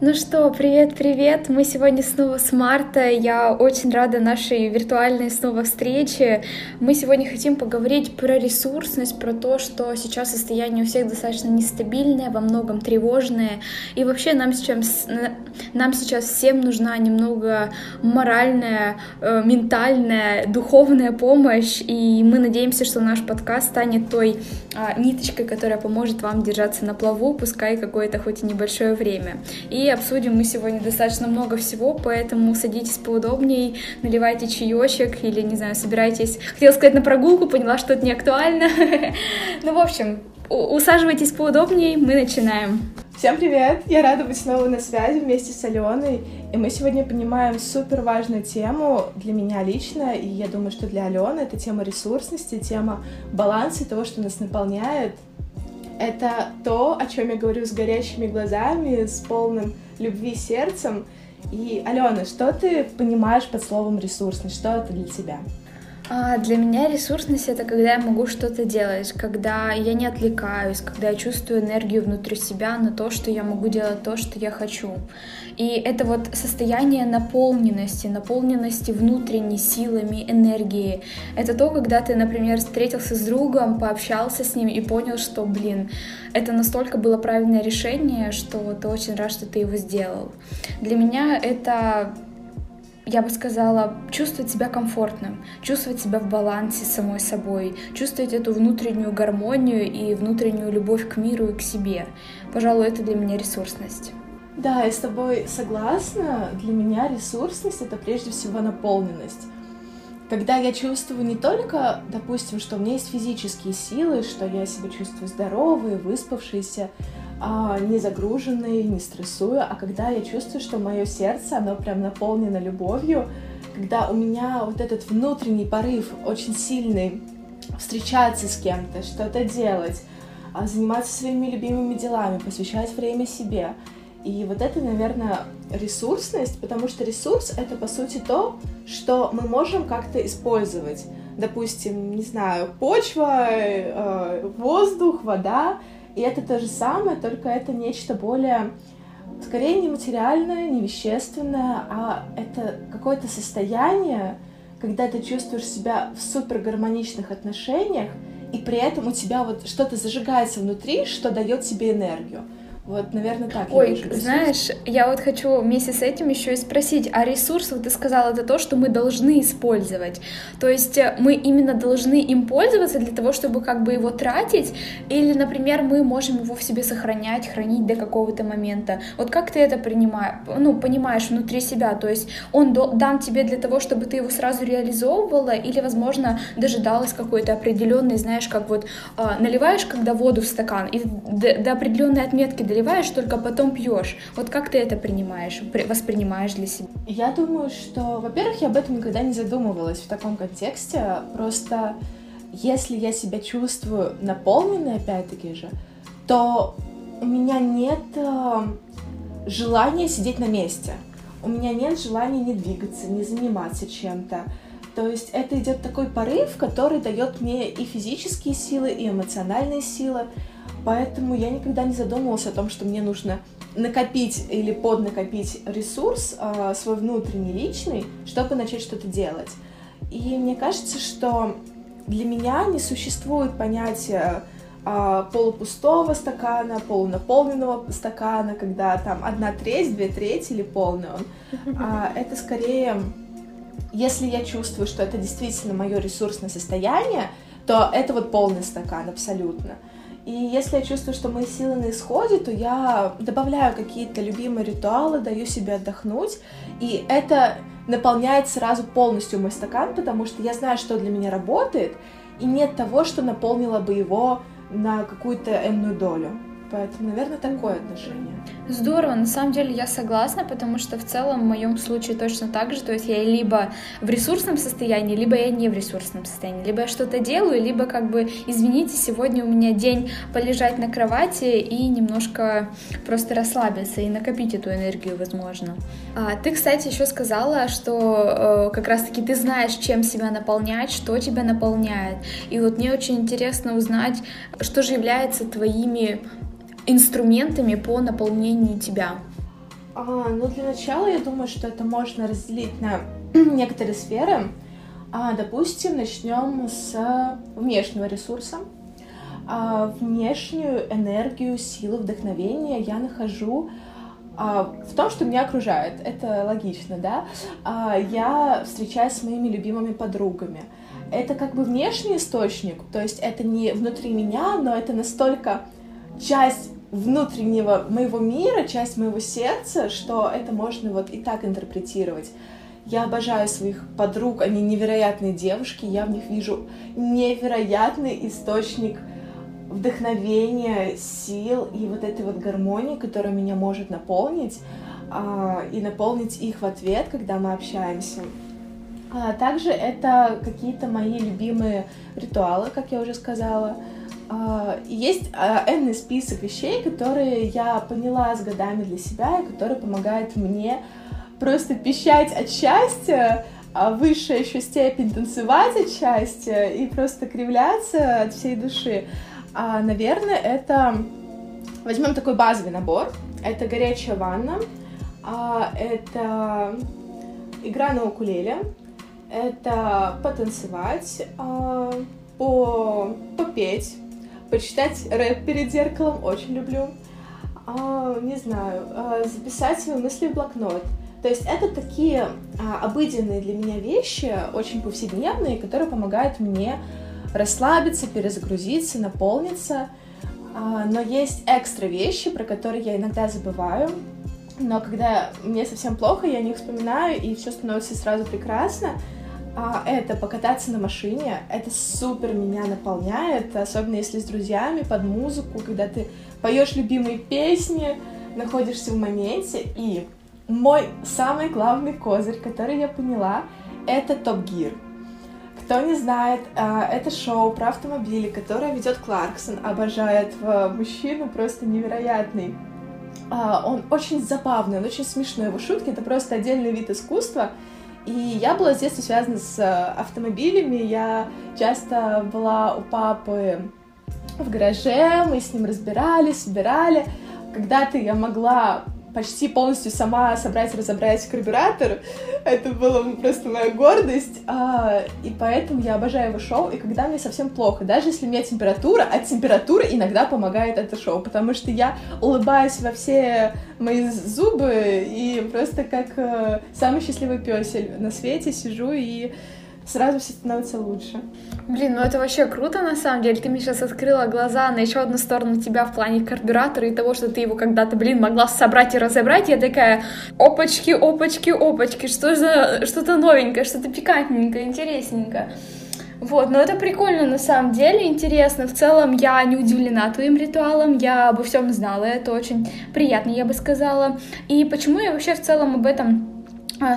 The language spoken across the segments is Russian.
Ну что, привет-привет! Мы сегодня снова с Марта. Я очень рада нашей виртуальной снова встрече. Мы сегодня хотим поговорить про ресурсность, про то, что сейчас состояние у всех достаточно нестабильное, во многом тревожное. И вообще нам сейчас, нам сейчас всем нужна немного моральная, э, ментальная, духовная помощь. И мы надеемся, что наш подкаст станет той а, ниточкой, которая поможет вам держаться на плаву, пускай какое-то хоть и небольшое время. И обсудим мы сегодня достаточно много всего, поэтому садитесь поудобнее, наливайте чаечек или, не знаю, собирайтесь, хотела сказать на прогулку, поняла, что это не актуально. Ну, в общем, усаживайтесь поудобнее, мы начинаем. Всем привет! Я рада быть снова на связи вместе с Аленой. И мы сегодня понимаем супер важную тему для меня лично, и я думаю, что для Алены это тема ресурсности, тема баланса того, что нас наполняет, это то, о чем я говорю с горящими глазами, с полным любви сердцем. И, Алена, что ты понимаешь под словом ресурсность? Что это для тебя? А для меня ресурсность это когда я могу что-то делать, когда я не отвлекаюсь, когда я чувствую энергию внутри себя на то, что я могу делать то, что я хочу. И это вот состояние наполненности, наполненности внутренней силами, энергией. Это то, когда ты, например, встретился с другом, пообщался с ним и понял, что, блин, это настолько было правильное решение, что ты очень рад, что ты его сделал. Для меня это я бы сказала, чувствовать себя комфортным, чувствовать себя в балансе с самой собой, чувствовать эту внутреннюю гармонию и внутреннюю любовь к миру и к себе. Пожалуй, это для меня ресурсность. Да, я с тобой согласна. Для меня ресурсность — это прежде всего наполненность. Когда я чувствую не только, допустим, что у меня есть физические силы, что я себя чувствую здоровой, выспавшейся, а, не загруженной, не стрессую, а когда я чувствую, что мое сердце, оно прям наполнено любовью, когда у меня вот этот внутренний порыв очень сильный встречаться с кем-то, что-то делать, а, заниматься своими любимыми делами, посвящать время себе — и вот это, наверное, ресурсность, потому что ресурс — это, по сути, то, что мы можем как-то использовать. Допустим, не знаю, почва, э, воздух, вода. И это то же самое, только это нечто более, скорее, не материальное, не вещественное, а это какое-то состояние, когда ты чувствуешь себя в супер гармоничных отношениях, и при этом у тебя вот что-то зажигается внутри, что дает тебе энергию. Вот, наверное, так. Ой, я знаешь, я вот хочу вместе с этим еще и спросить, а ресурс, вот ты сказала, это то, что мы должны использовать. То есть э, мы именно должны им пользоваться для того, чтобы как бы его тратить, или, например, мы можем его в себе сохранять, хранить до какого-то момента. Вот как ты это принимаешь, ну, понимаешь внутри себя? То есть он дан тебе для того, чтобы ты его сразу реализовывала, или, возможно, дожидалась какой-то определенной, знаешь, как вот э, наливаешь, когда воду в стакан, и до, до определенной отметки наливаешь, только потом пьешь. Вот как ты это принимаешь, воспринимаешь для себя? Я думаю, что, во-первых, я об этом никогда не задумывалась в таком контексте. Просто если я себя чувствую наполненной, опять-таки же, то у меня нет э, желания сидеть на месте. У меня нет желания не двигаться, не заниматься чем-то. То есть это идет такой порыв, который дает мне и физические силы, и эмоциональные силы. Поэтому я никогда не задумывалась о том, что мне нужно накопить или поднакопить ресурс э, свой внутренний, личный, чтобы начать что-то делать. И мне кажется, что для меня не существует понятия э, полупустого стакана, полунаполненного стакана, когда там одна треть, две трети или полный он. А, это скорее, если я чувствую, что это действительно мое ресурсное состояние, то это вот полный стакан абсолютно. И если я чувствую, что мои силы на исходе, то я добавляю какие-то любимые ритуалы, даю себе отдохнуть. И это наполняет сразу полностью мой стакан, потому что я знаю, что для меня работает, и нет того, что наполнило бы его на какую-то энную долю. Поэтому, наверное, такое отношение. Здорово, на самом деле я согласна, потому что в целом в моем случае точно так же, то есть я либо в ресурсном состоянии, либо я не в ресурсном состоянии, либо я что-то делаю, либо как бы, извините, сегодня у меня день полежать на кровати и немножко просто расслабиться и накопить эту энергию, возможно. А, ты, кстати, еще сказала, что э, как раз-таки ты знаешь, чем себя наполнять, что тебя наполняет, и вот мне очень интересно узнать, что же является твоими инструментами по наполнению тебя? А, ну, для начала я думаю, что это можно разделить на некоторые сферы. А, допустим, начнем с внешнего ресурса. А, внешнюю энергию, силу, вдохновение я нахожу а, в том, что меня окружает. Это логично, да? А, я встречаюсь с моими любимыми подругами. Это как бы внешний источник, то есть это не внутри меня, но это настолько часть внутреннего моего мира, часть моего сердца, что это можно вот и так интерпретировать. Я обожаю своих подруг, они невероятные девушки, я в них вижу невероятный источник вдохновения, сил и вот этой вот гармонии, которая меня может наполнить, а, и наполнить их в ответ, когда мы общаемся. А также это какие-то мои любимые ритуалы, как я уже сказала. А, есть а, энный список вещей, которые я поняла с годами для себя и которые помогают мне просто пищать от счастья, а высшая еще степень танцевать от счастья и просто кривляться от всей души. А, наверное, это... Возьмем такой базовый набор. Это горячая ванна, а, это игра на укулеле, это потанцевать, а, по... попеть, почитать рэп перед зеркалом, очень люблю. А, не знаю, а, записать свои мысли в блокнот — то есть это такие а, обыденные для меня вещи, очень повседневные, которые помогают мне расслабиться, перезагрузиться, наполниться. А, но есть экстра вещи, про которые я иногда забываю. Но когда мне совсем плохо, я не вспоминаю, и все становится сразу прекрасно. А, это покататься на машине. Это супер меня наполняет, особенно если с друзьями, под музыку, когда ты поешь любимые песни, находишься в моменте и мой самый главный козырь, который я поняла, это Топ Гир. Кто не знает, а, это шоу про автомобили, которое ведет Кларксон, обожает мужчину, просто невероятный. А, он очень забавный, он очень смешной, его шутки — это просто отдельный вид искусства. И я была с детства связана с а, автомобилями, я часто была у папы в гараже, мы с ним разбирали, собирали. Когда-то я могла почти полностью сама собрать, разобрать карбюратор. Это была просто моя гордость. А, и поэтому я обожаю его шоу. И когда мне совсем плохо, даже если у меня температура, от температуры иногда помогает это шоу, потому что я улыбаюсь во все мои зубы и просто как э, самый счастливый песель на свете сижу и сразу все становится лучше. Блин, ну это вообще круто на самом деле. Ты мне сейчас открыла глаза на еще одну сторону тебя в плане карбюратора и того, что ты его когда-то, блин, могла собрать и разобрать. Я такая, опачки, опачки, опачки, что за что-то новенькое, что-то пикантненькое, интересненькое. Вот, но это прикольно на самом деле, интересно. В целом я не удивлена твоим ритуалом, я обо всем знала, это очень приятно, я бы сказала. И почему я вообще в целом об этом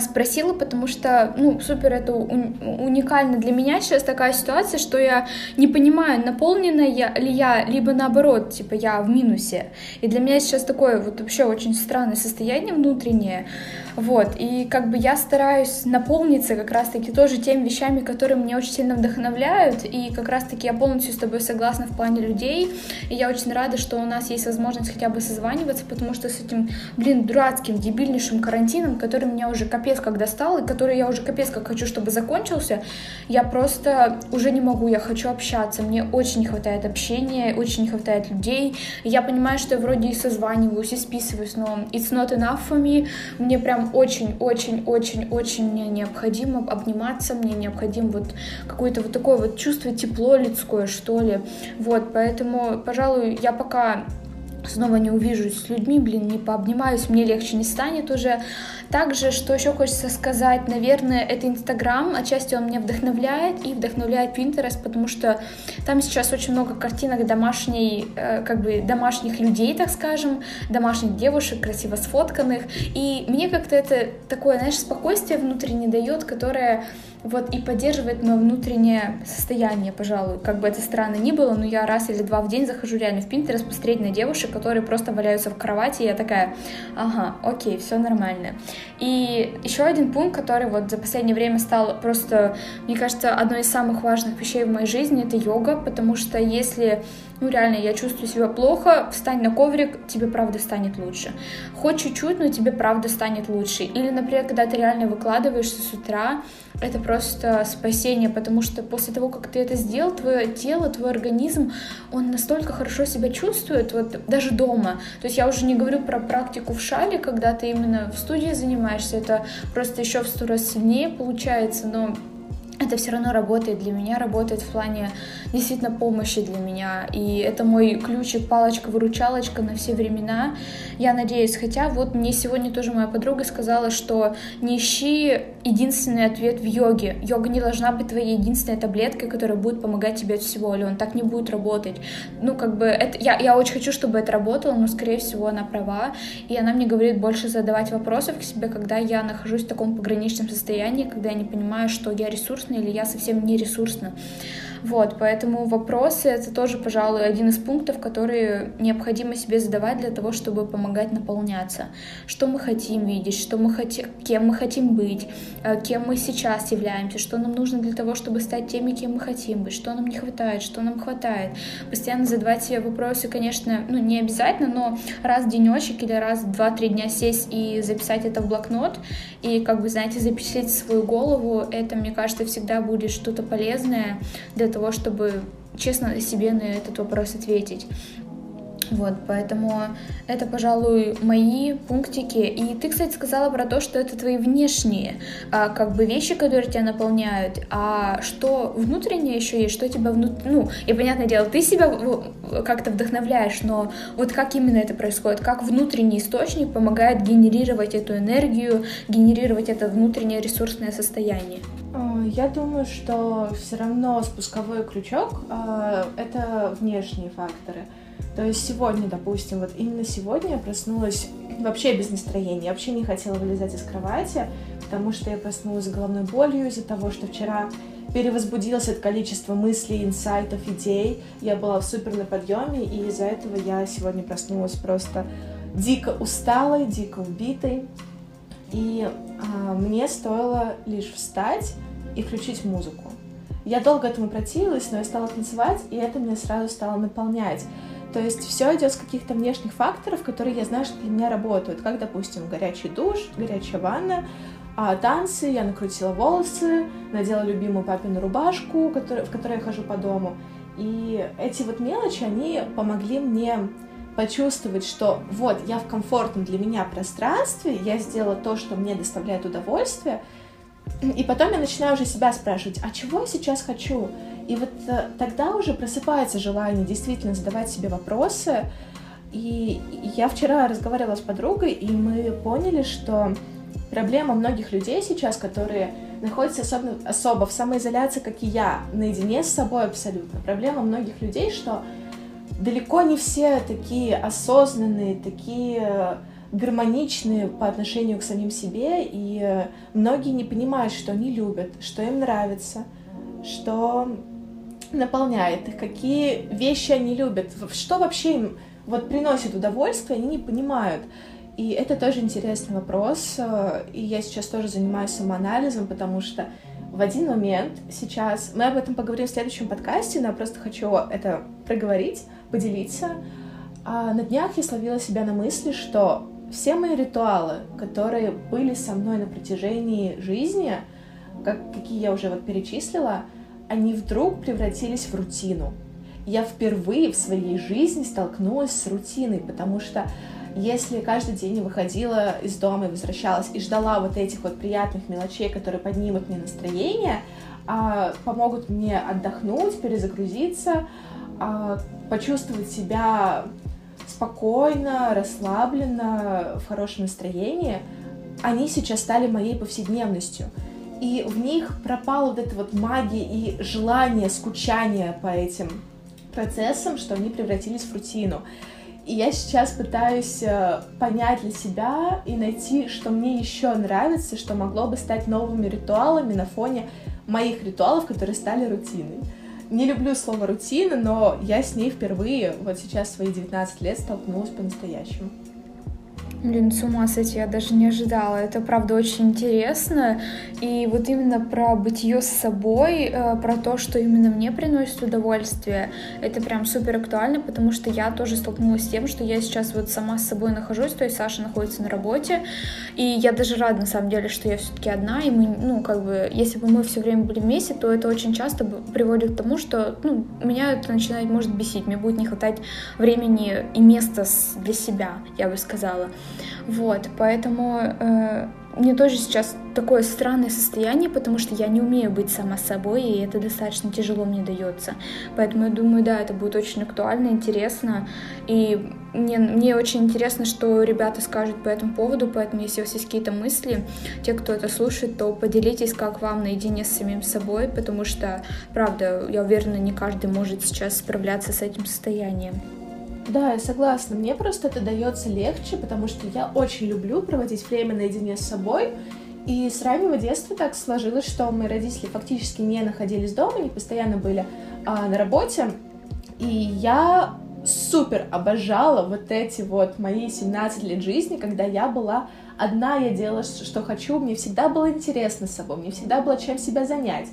спросила, потому что, ну, супер, это уникально для меня сейчас такая ситуация, что я не понимаю, наполнена я, ли я, либо наоборот, типа, я в минусе. И для меня сейчас такое вот вообще очень странное состояние внутреннее, вот, и как бы я стараюсь наполниться как раз-таки тоже теми вещами, которые меня очень сильно вдохновляют, и как раз-таки я полностью с тобой согласна в плане людей, и я очень рада, что у нас есть возможность хотя бы созваниваться, потому что с этим, блин, дурацким, дебильнейшим карантином, который меня уже капец как достал, и который я уже капец как хочу, чтобы закончился, я просто уже не могу, я хочу общаться, мне очень не хватает общения, очень не хватает людей, я понимаю, что я вроде и созваниваюсь, и списываюсь, но it's not enough for me, мне прям очень-очень-очень-очень мне необходимо обниматься, мне необходимо вот какое-то вот такое вот чувство тепло людское, что ли. Вот, поэтому, пожалуй, я пока снова не увижусь с людьми, блин, не пообнимаюсь, мне легче не станет уже. Также, что еще хочется сказать, наверное, это Инстаграм, отчасти он меня вдохновляет и вдохновляет Pinterest, потому что там сейчас очень много картинок домашней, э, как бы домашних людей, так скажем, домашних девушек, красиво сфотканных, и мне как-то это такое, знаешь, спокойствие внутренне дает, которое вот, и поддерживает мое внутреннее состояние, пожалуй. Как бы это странно ни было, но я раз или два в день захожу реально в Pinterest посмотреть на девушек, которые просто валяются в кровати, и я такая, ага, окей, все нормально. И еще один пункт, который вот за последнее время стал просто, мне кажется, одной из самых важных вещей в моей жизни, это йога, потому что если ну реально, я чувствую себя плохо, встань на коврик, тебе правда станет лучше. Хоть чуть-чуть, но тебе правда станет лучше. Или, например, когда ты реально выкладываешься с утра, это просто спасение, потому что после того, как ты это сделал, твое тело, твой организм, он настолько хорошо себя чувствует, вот даже дома. То есть я уже не говорю про практику в шале, когда ты именно в студии занимаешься, это просто еще в сто раз сильнее получается, но это все равно работает для меня, работает в плане действительно помощи для меня. И это мой ключик, палочка-выручалочка на все времена. Я надеюсь, хотя вот мне сегодня тоже моя подруга сказала, что не ищи единственный ответ в йоге. Йога не должна быть твоей единственной таблеткой, которая будет помогать тебе от всего, или он так не будет работать. Ну, как бы, это, я, я очень хочу, чтобы это работало, но, скорее всего, она права, и она мне говорит больше задавать вопросов к себе, когда я нахожусь в таком пограничном состоянии, когда я не понимаю, что я ресурсна или я совсем не ресурсна. Вот, поэтому вопросы — это тоже, пожалуй, один из пунктов, которые необходимо себе задавать для того, чтобы помогать наполняться. Что мы хотим видеть, что мы хотим, кем мы хотим быть, э, кем мы сейчас являемся, что нам нужно для того, чтобы стать теми, кем мы хотим быть, что нам не хватает, что нам хватает. Постоянно задавать себе вопросы, конечно, ну, не обязательно, но раз в денечек или раз в два-три дня сесть и записать это в блокнот, и, как бы, знаете, запечатлеть свою голову, это, мне кажется, всегда будет что-то полезное для того, чтобы честно себе на этот вопрос ответить. Вот, поэтому это, пожалуй, мои пунктики. И ты, кстати, сказала про то, что это твои внешние, а, как бы вещи, которые тебя наполняют, а что внутреннее еще есть, что тебя внутри, ну, и понятное дело, ты себя как-то вдохновляешь, но вот как именно это происходит, как внутренний источник помогает генерировать эту энергию, генерировать это внутреннее ресурсное состояние? А, я думаю, что все равно спусковой крючок а, это внешние факторы. То есть сегодня, допустим, вот именно сегодня я проснулась вообще без настроения. Вообще не хотела вылезать из кровати, потому что я проснулась с головной болью из-за того, что вчера перевозбудилось от количества мыслей, инсайтов, идей. Я была в супер на подъеме, и из-за этого я сегодня проснулась просто дико усталой, дико убитой. И а, мне стоило лишь встать и включить музыку. Я долго этому противилась, но я стала танцевать, и это меня сразу стало наполнять. То есть все идет с каких-то внешних факторов, которые я знаю, что для меня работают, как, допустим, горячий душ, горячая ванна, а танцы, я накрутила волосы, надела любимую папину рубашку, в которой я хожу по дому. И эти вот мелочи, они помогли мне почувствовать, что вот я в комфортном для меня пространстве, я сделала то, что мне доставляет удовольствие, и потом я начинаю уже себя спрашивать, а чего я сейчас хочу? И вот э, тогда уже просыпается желание действительно задавать себе вопросы. И я вчера разговаривала с подругой, и мы поняли, что проблема многих людей сейчас, которые находятся особо, особо в самоизоляции, как и я, наедине с собой абсолютно. Проблема многих людей, что далеко не все такие осознанные, такие гармоничные по отношению к самим себе, и многие не понимают, что они любят, что им нравится, что наполняет их, какие вещи они любят, что вообще им вот приносит удовольствие, они не понимают. И это тоже интересный вопрос, э, и я сейчас тоже занимаюсь самоанализом, потому что в один момент сейчас, мы об этом поговорим в следующем подкасте, но я просто хочу это проговорить, поделиться. А на днях я словила себя на мысли, что все мои ритуалы, которые были со мной на протяжении жизни, как, какие я уже вот перечислила, они вдруг превратились в рутину. Я впервые в своей жизни столкнулась с рутиной, потому что если каждый день я выходила из дома и возвращалась и ждала вот этих вот приятных мелочей, которые поднимут мне настроение, а, помогут мне отдохнуть, перезагрузиться, почувствовать себя спокойно, расслабленно, в хорошем настроении, они сейчас стали моей повседневностью и в них пропала вот эта вот магия и желание, скучание по этим процессам, что они превратились в рутину. И я сейчас пытаюсь э, понять для себя и найти, что мне еще нравится, что могло бы стать новыми ритуалами на фоне моих ритуалов, которые стали рутиной. Не люблю слово рутина, но я с ней впервые, вот сейчас в свои 19 лет, столкнулась по-настоящему. Блин, с ума сойти, я даже не ожидала. Это, правда, очень интересно. И вот именно про бытие с собой, э, про то, что именно мне приносит удовольствие, это прям супер актуально, потому что я тоже столкнулась с тем, что я сейчас вот сама с собой нахожусь, то есть Саша находится на работе, и я даже рада, на самом деле, что я все-таки одна, и мы, ну, как бы, если бы мы все время были вместе, то это очень часто приводит к тому, что, ну, меня это начинает, может, бесить, мне будет не хватать времени и места для себя, я бы сказала. Вот, поэтому э, мне тоже сейчас такое странное состояние, потому что я не умею быть сама собой, и это достаточно тяжело мне дается. Поэтому я думаю, да, это будет очень актуально, интересно. И мне, мне очень интересно, что ребята скажут по этому поводу, поэтому если у вас есть какие-то мысли, те, кто это слушает, то поделитесь, как вам наедине с самим собой, потому что, правда, я уверена, не каждый может сейчас справляться с этим состоянием. Да, я согласна. Мне просто это дается легче, потому что я очень люблю проводить время наедине с собой. И с раннего детства так сложилось, что мои родители фактически не находились дома, они постоянно были а, на работе. И я супер обожала вот эти вот мои 17 лет жизни, когда я была одна, я делала, что хочу, мне всегда было интересно с собой, мне всегда было чем себя занять.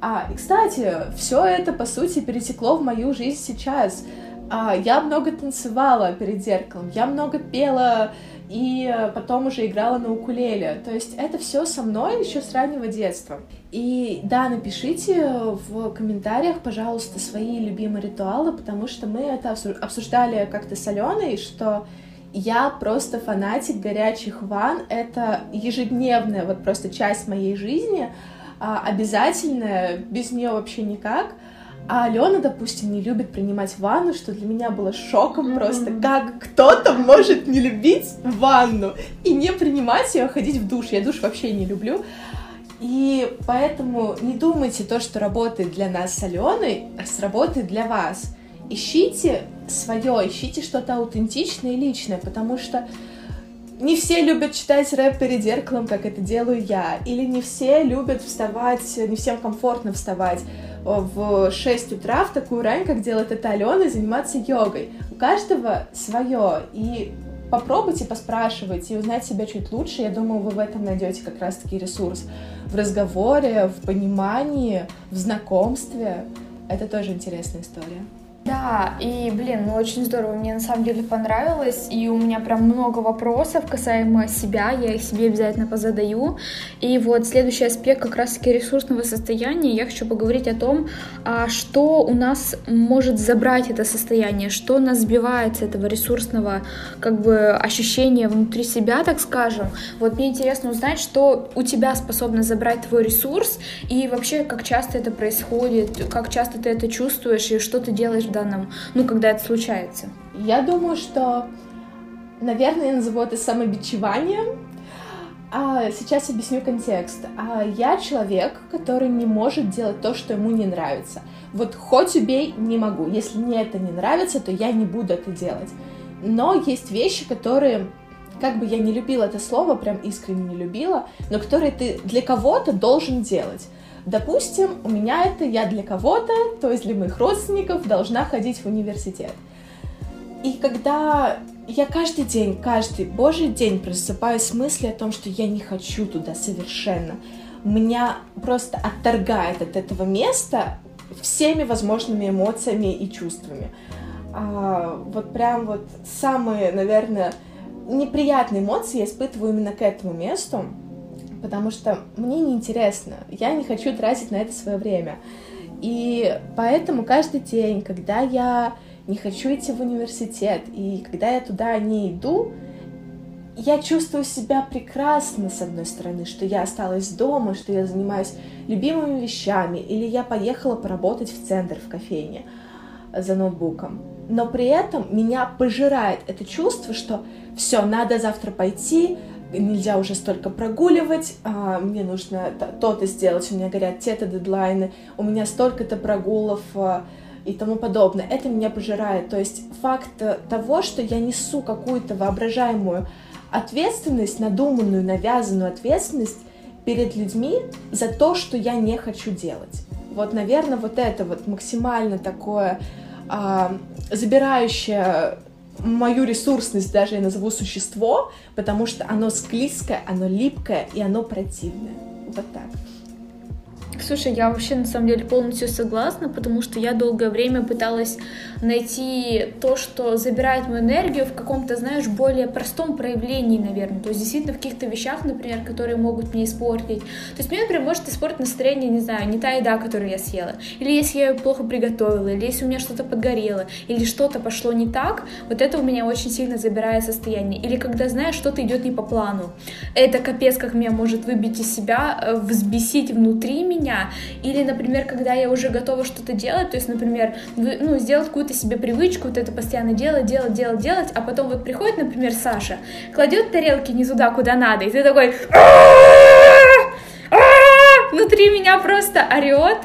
А, и, кстати, все это, по сути, перетекло в мою жизнь сейчас. А, я много танцевала перед зеркалом, я много пела и потом уже играла на укулеле. То есть это все со мной еще с раннего детства. И да, напишите в комментариях, пожалуйста, свои любимые ритуалы, потому что мы это обсуждали как-то с Аленой, что я просто фанатик горячих ванн. Это ежедневная вот просто часть моей жизни, а, обязательная, без нее вообще никак. А Алена, допустим, не любит принимать ванну, что для меня было шоком просто, как кто-то может не любить ванну и не принимать ее, ходить в душ. Я душ вообще не люблю. И поэтому не думайте то, что работает для нас с Аленой, а сработает для вас. Ищите свое, ищите что-то аутентичное и личное, потому что не все любят читать рэп перед зеркалом, как это делаю я, или не все любят вставать, не всем комфортно вставать в 6 утра в такую рань, как делает это Алена, заниматься йогой. У каждого свое, и попробуйте, поспрашивайте и узнать себя чуть лучше. Я думаю, вы в этом найдете как раз-таки ресурс. В разговоре, в понимании, в знакомстве. Это тоже интересная история. Да, и, блин, ну очень здорово, мне на самом деле понравилось, и у меня прям много вопросов касаемо себя, я их себе обязательно позадаю. И вот следующий аспект как раз-таки ресурсного состояния, я хочу поговорить о том, а что у нас может забрать это состояние, что нас сбивает с этого ресурсного как бы ощущения внутри себя, так скажем. Вот мне интересно узнать, что у тебя способно забрать твой ресурс, и вообще, как часто это происходит, как часто ты это чувствуешь, и что ты делаешь в ну, когда это случается? Я думаю, что, наверное, я назову это самобичеванием. А сейчас объясню контекст. А я человек, который не может делать то, что ему не нравится. Вот хоть убей, не могу. Если мне это не нравится, то я не буду это делать. Но есть вещи, которые как бы я не любила это слово, прям искренне не любила, но которые ты для кого-то должен делать. Допустим, у меня это я для кого-то, то есть для моих родственников, должна ходить в университет. И когда я каждый день, каждый божий день просыпаюсь с мыслью о том, что я не хочу туда совершенно, меня просто отторгает от этого места всеми возможными эмоциями и чувствами. А, вот прям вот самые, наверное, неприятные эмоции я испытываю именно к этому месту потому что мне неинтересно, я не хочу тратить на это свое время. И поэтому каждый день, когда я не хочу идти в университет, и когда я туда не иду, я чувствую себя прекрасно, с одной стороны, что я осталась дома, что я занимаюсь любимыми вещами, или я поехала поработать в центр, в кофейне за ноутбуком. Но при этом меня пожирает это чувство, что все, надо завтра пойти, нельзя уже столько прогуливать, а, мне нужно то-то сделать, у меня горят те-то дедлайны, у меня столько-то прогулов а, и тому подобное. Это меня пожирает. То есть факт того, что я несу какую-то воображаемую ответственность, надуманную, навязанную ответственность перед людьми за то, что я не хочу делать. Вот, наверное, вот это вот максимально такое а, забирающее мою ресурсность даже я назову существо, потому что оно склизкое, оно липкое и оно противное. Вот так. Слушай, я вообще на самом деле полностью согласна, потому что я долгое время пыталась найти то, что забирает мою энергию в каком-то, знаешь, более простом проявлении, наверное. То есть действительно в каких-то вещах, например, которые могут мне испортить. То есть мне, например, может испортить настроение, не знаю, не та еда, которую я съела. Или если я ее плохо приготовила, или если у меня что-то подгорело, или что-то пошло не так, вот это у меня очень сильно забирает состояние. Или когда, знаешь, что-то идет не по плану. Это капец, как меня может выбить из себя, э, взбесить внутри меня, или, например, когда я уже готова что-то делать, то есть, например, ну, сделать какую-то себе привычку, вот это постоянно делать, делать, делать, делать, а потом вот приходит, например, Саша, кладет тарелки не туда, куда надо, и ты такой внутри меня просто орет,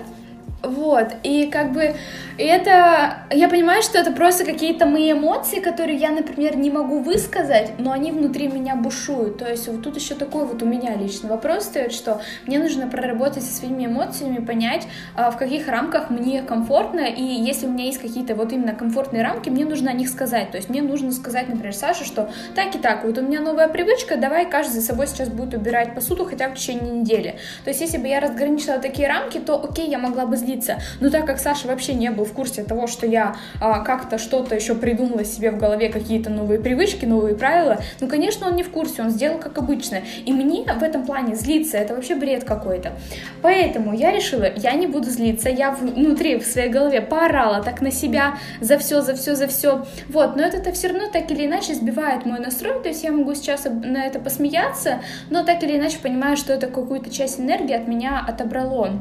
вот, и как бы и это, я понимаю, что это просто какие-то мои эмоции, которые я, например, не могу высказать, но они внутри меня бушуют. То есть вот тут еще такой вот у меня лично вопрос стоит, что мне нужно проработать со своими эмоциями, понять, а, в каких рамках мне комфортно, и если у меня есть какие-то вот именно комфортные рамки, мне нужно о них сказать. То есть мне нужно сказать, например, Саше, что так и так, вот у меня новая привычка, давай каждый за собой сейчас будет убирать посуду хотя бы в течение недели. То есть если бы я разграничила такие рамки, то окей, я могла бы злиться. Но так как Саша вообще не был в курсе того, что я а, как-то что-то еще придумала себе в голове, какие-то новые привычки, новые правила, ну, конечно, он не в курсе, он сделал как обычно. И мне в этом плане злиться, это вообще бред какой-то. Поэтому я решила, я не буду злиться, я внутри, в своей голове поорала так на себя за все, за все, за все. Вот, но это-то все равно так или иначе сбивает мой настрой, то есть я могу сейчас на это посмеяться, но так или иначе понимаю, что это какую-то часть энергии от меня отобрало.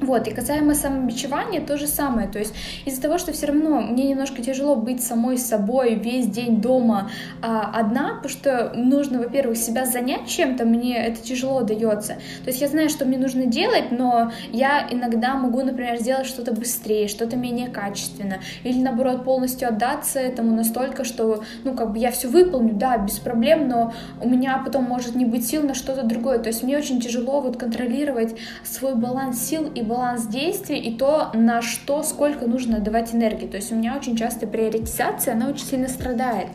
Вот, и касаемо самобичевания, то же самое, то есть из-за того, что все равно мне немножко тяжело быть самой собой весь день дома а, одна, потому что нужно, во-первых, себя занять чем-то, мне это тяжело дается, то есть я знаю, что мне нужно делать, но я иногда могу, например, сделать что-то быстрее, что-то менее качественно, или наоборот полностью отдаться этому настолько, что, ну, как бы я все выполню, да, без проблем, но у меня потом может не быть сил на что-то другое, то есть мне очень тяжело вот контролировать свой баланс сил и баланс действий и то, на что, сколько нужно давать энергии. То есть у меня очень часто приоритизация, она очень сильно страдает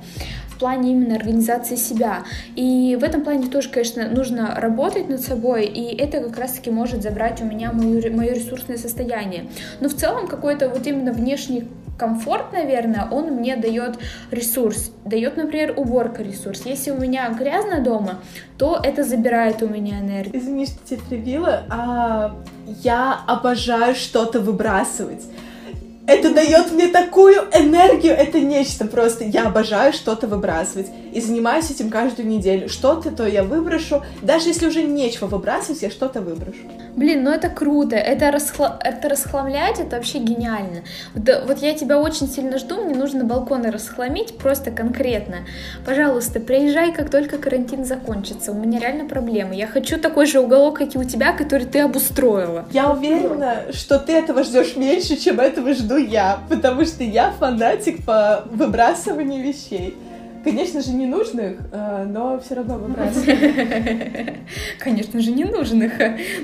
в плане именно организации себя. И в этом плане тоже, конечно, нужно работать над собой, и это как раз-таки может забрать у меня мою, мое ресурсное состояние. Но в целом какой-то вот именно внешний комфорт, наверное, он мне дает ресурс. Дает, например, уборка ресурс. Если у меня грязно дома, то это забирает у меня энергию. Извини, что тебя прибила. А, я обожаю что-то выбрасывать. Это дает мне такую энергию, это нечто просто. Я обожаю что-то выбрасывать и занимаюсь этим каждую неделю. Что-то то я выброшу, даже если уже нечего выбрасывать, я что-то выброшу. Блин, ну это круто, это, расхла... это расхламлять, это вообще гениально. Вот, вот я тебя очень сильно жду, мне нужно балконы расхламить, просто конкретно. Пожалуйста, приезжай, как только карантин закончится, у меня реально проблемы. Я хочу такой же уголок, как и у тебя, который ты обустроила. Я уверена, что ты этого ждешь меньше, чем этого жду я, потому что я фанатик по выбрасыванию вещей. Конечно же, ненужных, э, но все равно выбрасывать. Конечно же, ненужных.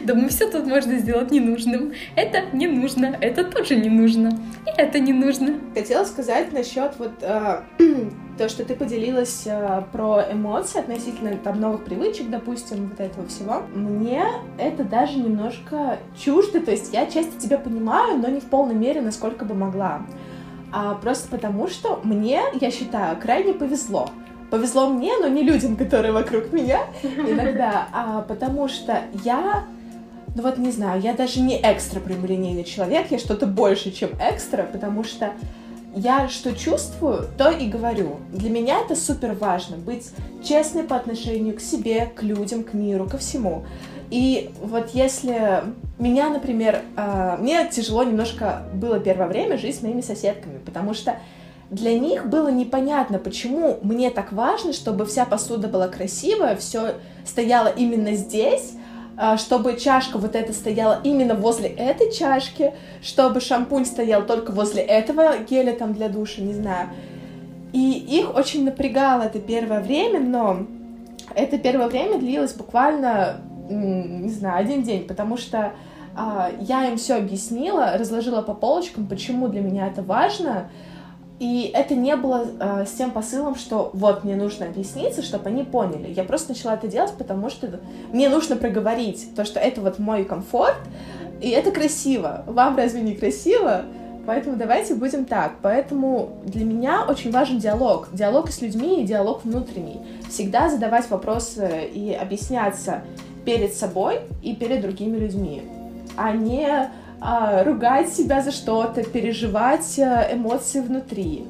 Думаю, все тут можно сделать ненужным. Это не нужно, это тоже не нужно, и это не нужно. Хотела сказать насчет вот э, то, что ты поделилась э, про эмоции относительно там новых привычек, допустим, вот этого всего. Мне это даже немножко чуждо, то есть я часто тебя понимаю, но не в полной мере, насколько бы могла а просто потому, что мне, я считаю, крайне повезло. Повезло мне, но не людям, которые вокруг меня иногда, а потому что я, ну вот не знаю, я даже не экстра прямолинейный человек, я что-то больше, чем экстра, потому что я что чувствую, то и говорю. Для меня это супер важно, быть честной по отношению к себе, к людям, к миру, ко всему. И вот если меня, например, э, мне тяжело немножко было первое время жить с моими соседками, потому что для них было непонятно, почему мне так важно, чтобы вся посуда была красивая, все стояло именно здесь, э, чтобы чашка вот эта стояла именно возле этой чашки, чтобы шампунь стоял только возле этого геля там для душа, не знаю. И их очень напрягало это первое время, но это первое время длилось буквально не знаю, один день, потому что а, я им все объяснила, разложила по полочкам, почему для меня это важно, И это не было э, с тем посылом, что вот мне нужно объясниться, чтобы они поняли. Я просто начала это делать, потому что мне нужно проговорить то, что это вот мой комфорт, и это красиво. Вам разве не красиво? Поэтому давайте будем так. Поэтому для меня очень важен диалог. Диалог с людьми и диалог внутренний. Всегда задавать вопросы и объясняться перед собой и перед другими людьми, а не а, ругать себя за что-то, переживать э, эмоции внутри.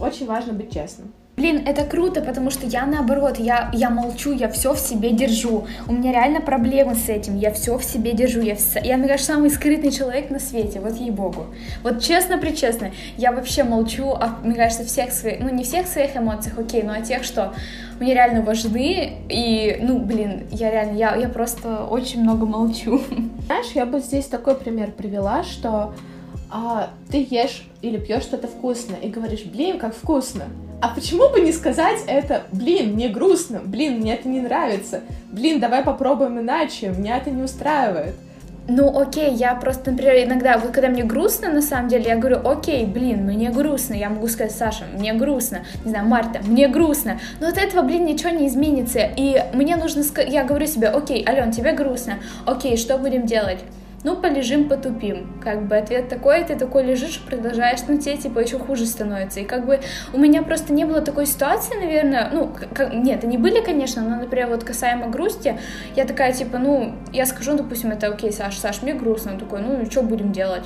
Очень важно быть честным. Блин, это круто, потому что я наоборот, я, я молчу, я все в себе держу. У меня реально проблемы с этим, я все в себе держу. Я, вс... я мне кажется, самый скрытный человек на свете, вот ей-богу. Вот честно-причестно, я вообще молчу о, мне кажется, всех своих, ну не всех своих эмоциях, окей, но о тех, что мне реально важны, и, ну, блин, я реально, я, я просто очень много молчу. Знаешь, я бы здесь такой пример привела, что а, ты ешь или пьешь что-то вкусное и говоришь, блин, как вкусно. А почему бы не сказать это, блин, мне грустно, блин, мне это не нравится, блин, давай попробуем иначе, меня это не устраивает. Ну, окей, я просто, например, иногда, вот когда мне грустно, на самом деле, я говорю, окей, блин, мне грустно, я могу сказать, Саша, мне грустно, не знаю, Марта, мне грустно, но от этого, блин, ничего не изменится, и мне нужно, я говорю себе, окей, Ален, тебе грустно, окей, что будем делать? Ну, полежим, потупим. Как бы ответ такой, ты такой лежишь, продолжаешь, ну, тебе, типа, еще хуже становится. И как бы у меня просто не было такой ситуации, наверное, ну, как, нет, они были, конечно, но, например, вот касаемо грусти, я такая, типа, ну, я скажу, допустим, это окей, Саш, Саш, мне грустно, он такой, ну, что будем делать?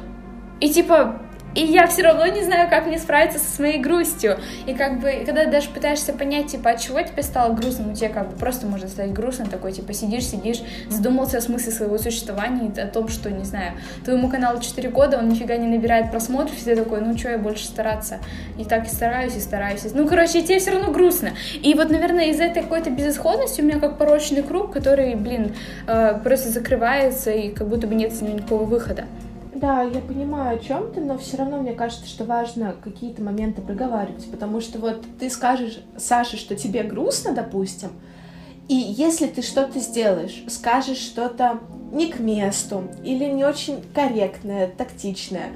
И, типа, и я все равно не знаю, как мне справиться со своей грустью. И как бы, когда даже пытаешься понять, типа, от чего тебе стало грустно, ну тебе как бы просто может стать грустно, такой, типа, сидишь, сидишь, задумался о смысле своего существования, о том, что, не знаю, твоему каналу 4 года, он нифига не набирает просмотров, и ты такой, ну что я больше стараться? И так и стараюсь, и стараюсь. Ну, короче, тебе все равно грустно. И вот, наверное, из этой какой-то безысходности у меня как порочный круг, который, блин, э, просто закрывается, и как будто бы нет с него никакого выхода. Да, я понимаю о чем ты, но все равно мне кажется, что важно какие-то моменты проговаривать, потому что вот ты скажешь Саше, что тебе грустно, допустим, и если ты что-то сделаешь, скажешь что-то не к месту или не очень корректное, тактичное,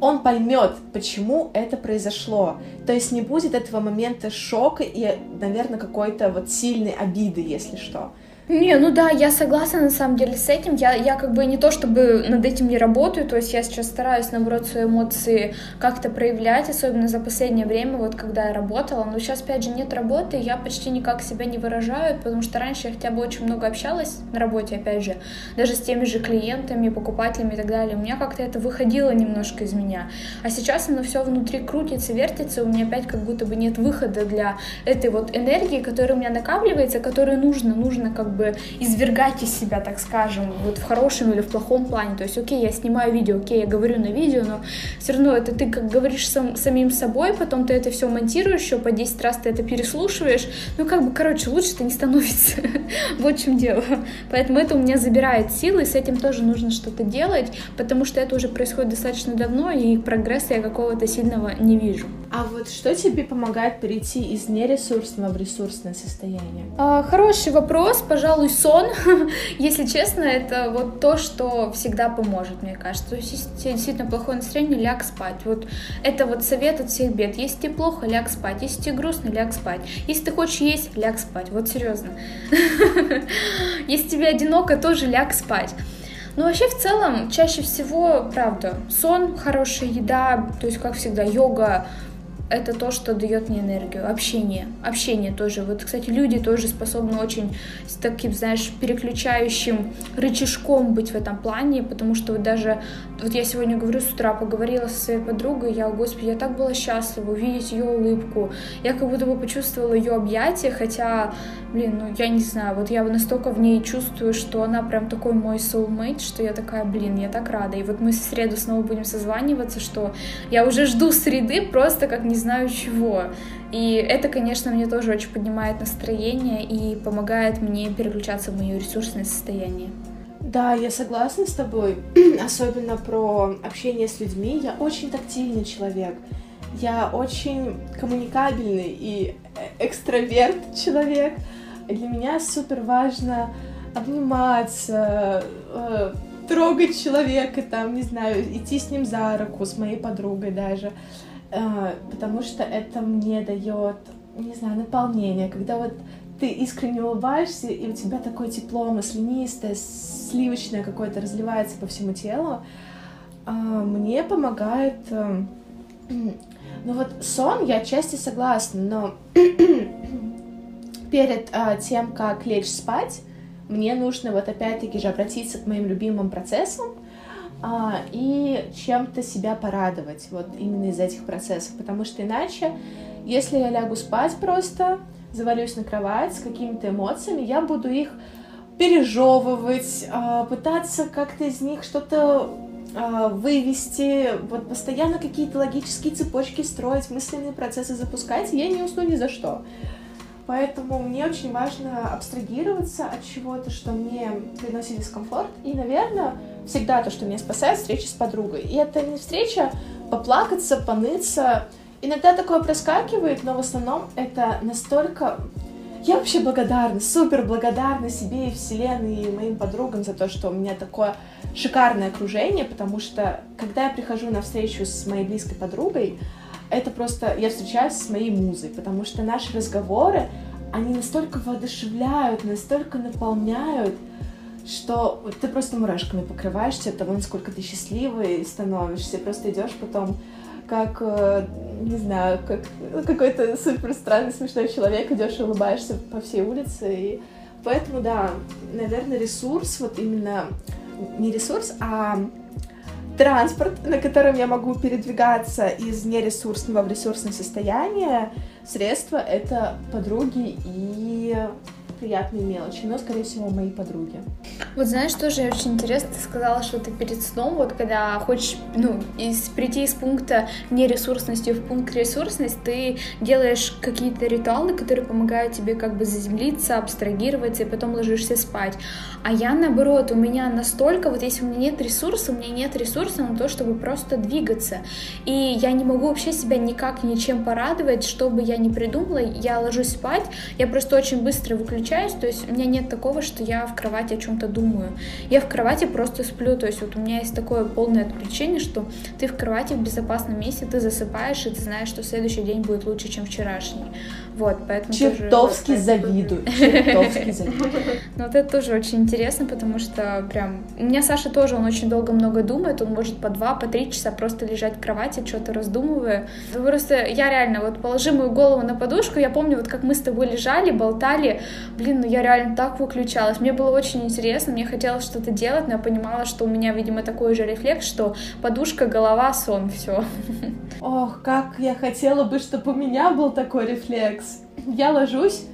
он поймет, почему это произошло. То есть не будет этого момента шока и, наверное, какой-то вот сильной обиды, если что. Не, ну да, я согласна на самом деле с этим. Я, я как бы не то чтобы над этим не работаю, то есть я сейчас стараюсь, наоборот, свои эмоции как-то проявлять, особенно за последнее время, вот когда я работала. Но сейчас, опять же, нет работы, я почти никак себя не выражаю, потому что раньше я хотя бы очень много общалась на работе, опять же, даже с теми же клиентами, покупателями и так далее. У меня как-то это выходило немножко из меня. А сейчас оно все внутри крутится, вертится, у меня опять как будто бы нет выхода для этой вот энергии, которая у меня накапливается, которую нужно, нужно как извергать из себя, так скажем, вот в хорошем или в плохом плане. То есть, окей, я снимаю видео, окей, я говорю на видео, но все равно это ты как говоришь сам, самим собой, потом ты это все монтируешь, еще по 10 раз ты это переслушиваешь. Ну, как бы, короче, лучше-то не становится. вот в чем дело. Поэтому это у меня забирает силы, и с этим тоже нужно что-то делать, потому что это уже происходит достаточно давно, и прогресса я какого-то сильного не вижу. А вот что тебе помогает перейти из нересурсного в ресурсное состояние? А, хороший вопрос, пожалуйста пожалуй, сон, если честно, это вот то, что всегда поможет, мне кажется. То есть, если действительно плохое настроение, ляг спать. Вот это вот совет от всех бед. Если тебе плохо, ляг спать. Если тебе грустно, ляг спать. Если ты хочешь есть, ляг спать. Вот серьезно. Если тебе одиноко, тоже ляг спать. Но вообще в целом чаще всего, правда, сон, хорошая еда, то есть как всегда йога, это то, что дает мне энергию. Общение. Общение тоже. Вот, кстати, люди тоже способны очень с таким, знаешь, переключающим рычажком быть в этом плане, потому что вот даже, вот я сегодня говорю с утра, поговорила со своей подругой, я, господи, я так была счастлива увидеть ее улыбку. Я как будто бы почувствовала ее объятия, хотя, блин, ну я не знаю, вот я настолько в ней чувствую, что она прям такой мой soulmate, что я такая, блин, я так рада. И вот мы в среду снова будем созваниваться, что я уже жду среды просто как не знаю чего. И это, конечно, мне тоже очень поднимает настроение и помогает мне переключаться в мое ресурсное состояние. Да, я согласна с тобой, особенно про общение с людьми. Я очень тактильный человек. Я очень коммуникабельный и экстраверт человек. Для меня супер важно обниматься, э, трогать человека, там, не знаю, идти с ним за руку, с моей подругой даже. Э, потому что это мне дает, не знаю, наполнение, когда вот ты искренне улыбаешься, и у тебя такое тепло маслянистое, сливочное какое-то разливается по всему телу, а, мне помогает... Э, ну вот сон я отчасти согласна, но перед а, тем, как лечь спать, мне нужно вот опять-таки же обратиться к моим любимым процессам а, и чем-то себя порадовать вот именно из этих процессов, потому что иначе, если я лягу спать просто, завалюсь на кровать с какими-то эмоциями, я буду их пережевывать, а, пытаться как-то из них что-то а, вывести, вот постоянно какие-то логические цепочки строить, мысленные процессы запускать, я не усну ни за что. Поэтому мне очень важно абстрагироваться от чего-то, что мне приносит дискомфорт. И, наверное, всегда то, что меня спасает, встреча с подругой. И это не встреча поплакаться, поныться. Иногда такое проскакивает, но в основном это настолько... Я вообще благодарна, супер благодарна себе и Вселенной, и моим подругам за то, что у меня такое шикарное окружение, потому что когда я прихожу на встречу с моей близкой подругой, это просто я встречаюсь с моей музой, потому что наши разговоры, они настолько воодушевляют, настолько наполняют, что ты просто мурашками покрываешься от того, насколько ты счастливый становишься. Просто идешь потом как, э, не знаю, как какой-то супер странный, смешной человек, идешь и улыбаешься по всей улице. И поэтому, да, наверное, ресурс, вот именно не ресурс, а транспорт, на котором я могу передвигаться из нересурсного в ресурсное состояние, средства — это подруги и приятные мелочи, но, скорее всего, мои подруги. Вот знаешь, тоже очень интересно, ты сказала, что ты перед сном, вот когда хочешь, ну, из, прийти из пункта нересурсности в пункт ресурсность, ты делаешь какие-то ритуалы, которые помогают тебе как бы заземлиться, абстрагироваться, и потом ложишься спать. А я, наоборот, у меня настолько, вот если у меня нет ресурса, у меня нет ресурса на то, чтобы просто двигаться. И я не могу вообще себя никак ничем порадовать, чтобы я не придумала, я ложусь спать, я просто очень быстро выключаю отключаюсь, то есть у меня нет такого, что я в кровати о чем-то думаю. Я в кровати просто сплю, то есть вот у меня есть такое полное отключение, что ты в кровати в безопасном месте, ты засыпаешь, и ты знаешь, что следующий день будет лучше, чем вчерашний. Вот, поэтому Чертовски тоже, завидую, чертовски завидую. Ну вот это тоже очень интересно, потому что прям... У меня Саша тоже, он очень долго много думает, он может по два, по три часа просто лежать в кровати, что-то раздумывая. Просто я реально, вот положи мою голову на подушку, я помню, вот как мы с тобой лежали, болтали, блин, ну я реально так выключалась. Мне было очень интересно, мне хотелось что-то делать, но я понимала, что у меня, видимо, такой же рефлекс, что подушка, голова, сон, все. Ох, как я хотела бы, чтобы у меня был такой рефлекс. Я ложусь,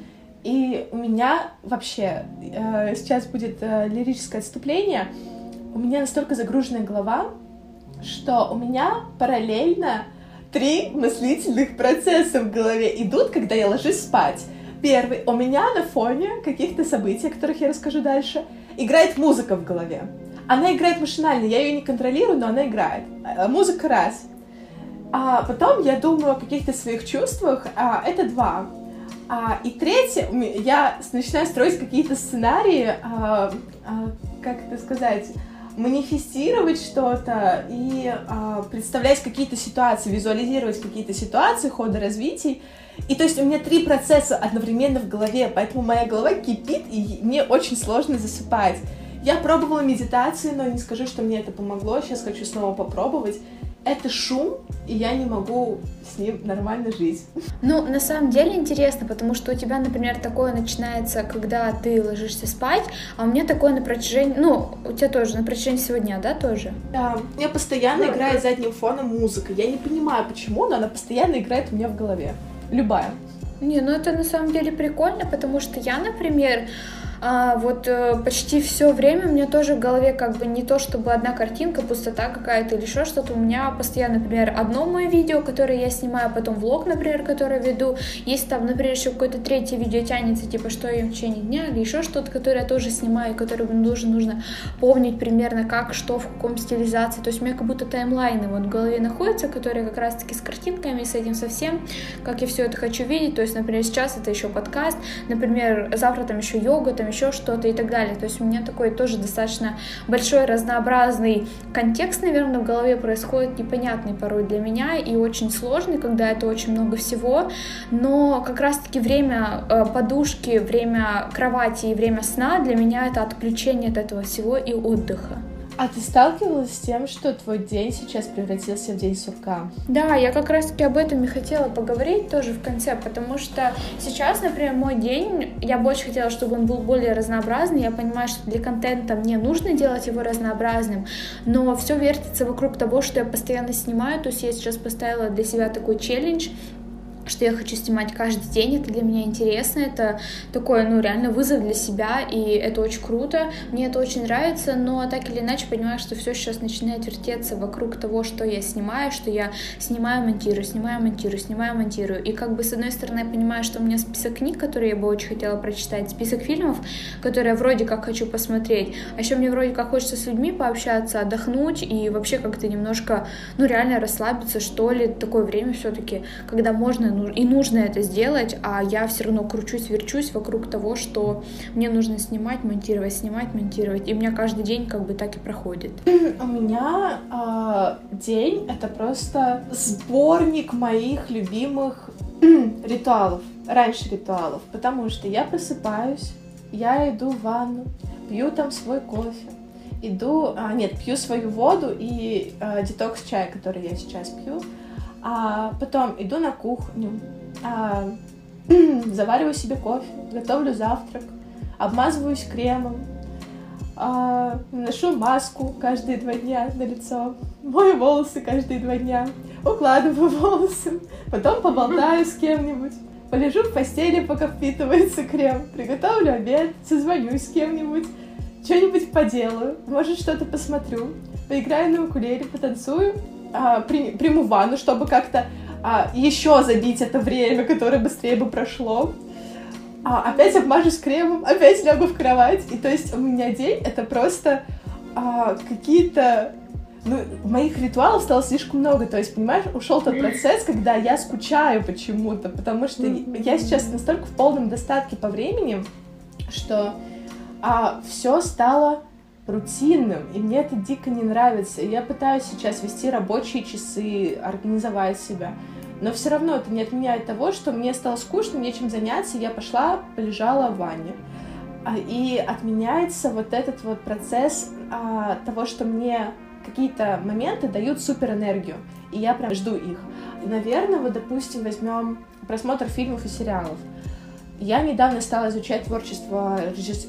и у меня вообще э, сейчас будет э, лирическое отступление. У меня настолько загруженная голова, что у меня параллельно три мыслительных процесса в голове идут, когда я ложусь спать. Первый. У меня на фоне каких-то событий, о которых я расскажу дальше, играет музыка в голове. Она играет машинально, я ее не контролирую, но она играет. Э, музыка раз. А потом я думаю о каких-то своих чувствах. А, это два. А, и третье, я начинаю строить какие-то сценарии, а, а, как это сказать, манифестировать что-то и а, представлять какие-то ситуации, визуализировать какие-то ситуации, хода развитий. И то есть у меня три процесса одновременно в голове, поэтому моя голова кипит, и мне очень сложно засыпать. Я пробовала медитацию, но не скажу, что мне это помогло. Сейчас хочу снова попробовать это шум, и я не могу с ним нормально жить. Ну, на самом деле интересно, потому что у тебя, например, такое начинается, когда ты ложишься спать, а у меня такое на протяжении, ну, у тебя тоже на протяжении всего дня, да, тоже? Да, у меня постоянно да, играет да. задним фоном музыка. Я не понимаю, почему, но она постоянно играет у меня в голове. Любая. Не, ну это на самом деле прикольно, потому что я, например, а, вот э, почти все время у меня тоже в голове как бы не то, чтобы одна картинка, пустота какая-то или еще что-то. У меня постоянно, например, одно мое видео, которое я снимаю, а потом влог, например, который веду. Есть там, например, еще какое-то третье видео тянется, типа, что я в течение дня или еще что-то, которое я тоже снимаю, которое мне нужно, нужно помнить примерно как, что, в каком стилизации. То есть у меня как будто таймлайны вот в голове находятся, которые как раз-таки с картинками, с этим совсем, как я все это хочу видеть. То есть, например, сейчас это еще подкаст, например, завтра там еще йога, там еще что-то и так далее. То есть у меня такой тоже достаточно большой разнообразный контекст, наверное, в голове происходит непонятный порой для меня и очень сложный, когда это очень много всего, но как раз-таки время э, подушки, время кровати и время сна для меня это отключение от этого всего и отдыха. А ты сталкивалась с тем, что твой день сейчас превратился в день сурка? Да, я как раз-таки об этом и хотела поговорить тоже в конце, потому что сейчас, например, мой день, я больше хотела, чтобы он был более разнообразный. Я понимаю, что для контента мне нужно делать его разнообразным, но все вертится вокруг того, что я постоянно снимаю. То есть я сейчас поставила для себя такой челлендж что я хочу снимать каждый день, это для меня интересно, это такой, ну, реально вызов для себя, и это очень круто, мне это очень нравится, но так или иначе понимаю, что все сейчас начинает вертеться вокруг того, что я снимаю, что я снимаю, монтирую, снимаю, монтирую, снимаю, монтирую, и как бы с одной стороны я понимаю, что у меня список книг, которые я бы очень хотела прочитать, список фильмов, которые я вроде как хочу посмотреть, а еще мне вроде как хочется с людьми пообщаться, отдохнуть и вообще как-то немножко, ну, реально расслабиться, что ли, такое время все-таки, когда можно и нужно это сделать, а я все равно кручусь, верчусь вокруг того, что мне нужно снимать, монтировать, снимать, монтировать, и у меня каждый день как бы так и проходит. У меня э, день — это просто сборник моих любимых ритуалов, раньше ритуалов, потому что я просыпаюсь, я иду в ванну, пью там свой кофе, иду, а, нет, пью свою воду и а, детокс чай, который я сейчас пью, а потом иду на кухню, а, завариваю себе кофе, готовлю завтрак, обмазываюсь кремом, а, ношу маску каждые два дня на лицо, мою волосы каждые два дня, укладываю волосы, потом поболтаю с кем-нибудь, полежу в постели, пока впитывается крем, приготовлю обед, созвонюсь с кем-нибудь, что-нибудь поделаю, может что-то посмотрю, поиграю на укулеле, потанцую а, при, приму ванну, чтобы как-то а, еще забить это время, которое быстрее бы прошло. А, опять обмажусь кремом, опять лягу в кровать. И то есть у меня день это просто а, какие-то ну, моих ритуалов стало слишком много. То есть, понимаешь, ушел тот процесс, когда я скучаю почему-то, потому что я сейчас настолько в полном достатке по времени, что а, все стало рутинным, и мне это дико не нравится. Я пытаюсь сейчас вести рабочие часы, организовать себя. Но все равно это не отменяет того, что мне стало скучно, нечем заняться, и я пошла, полежала в ванне. А, и отменяется вот этот вот процесс а, того, что мне какие-то моменты дают супер энергию, и я прям жду их. Наверное, вот, допустим, возьмем просмотр фильмов и сериалов. Я недавно стала изучать творчество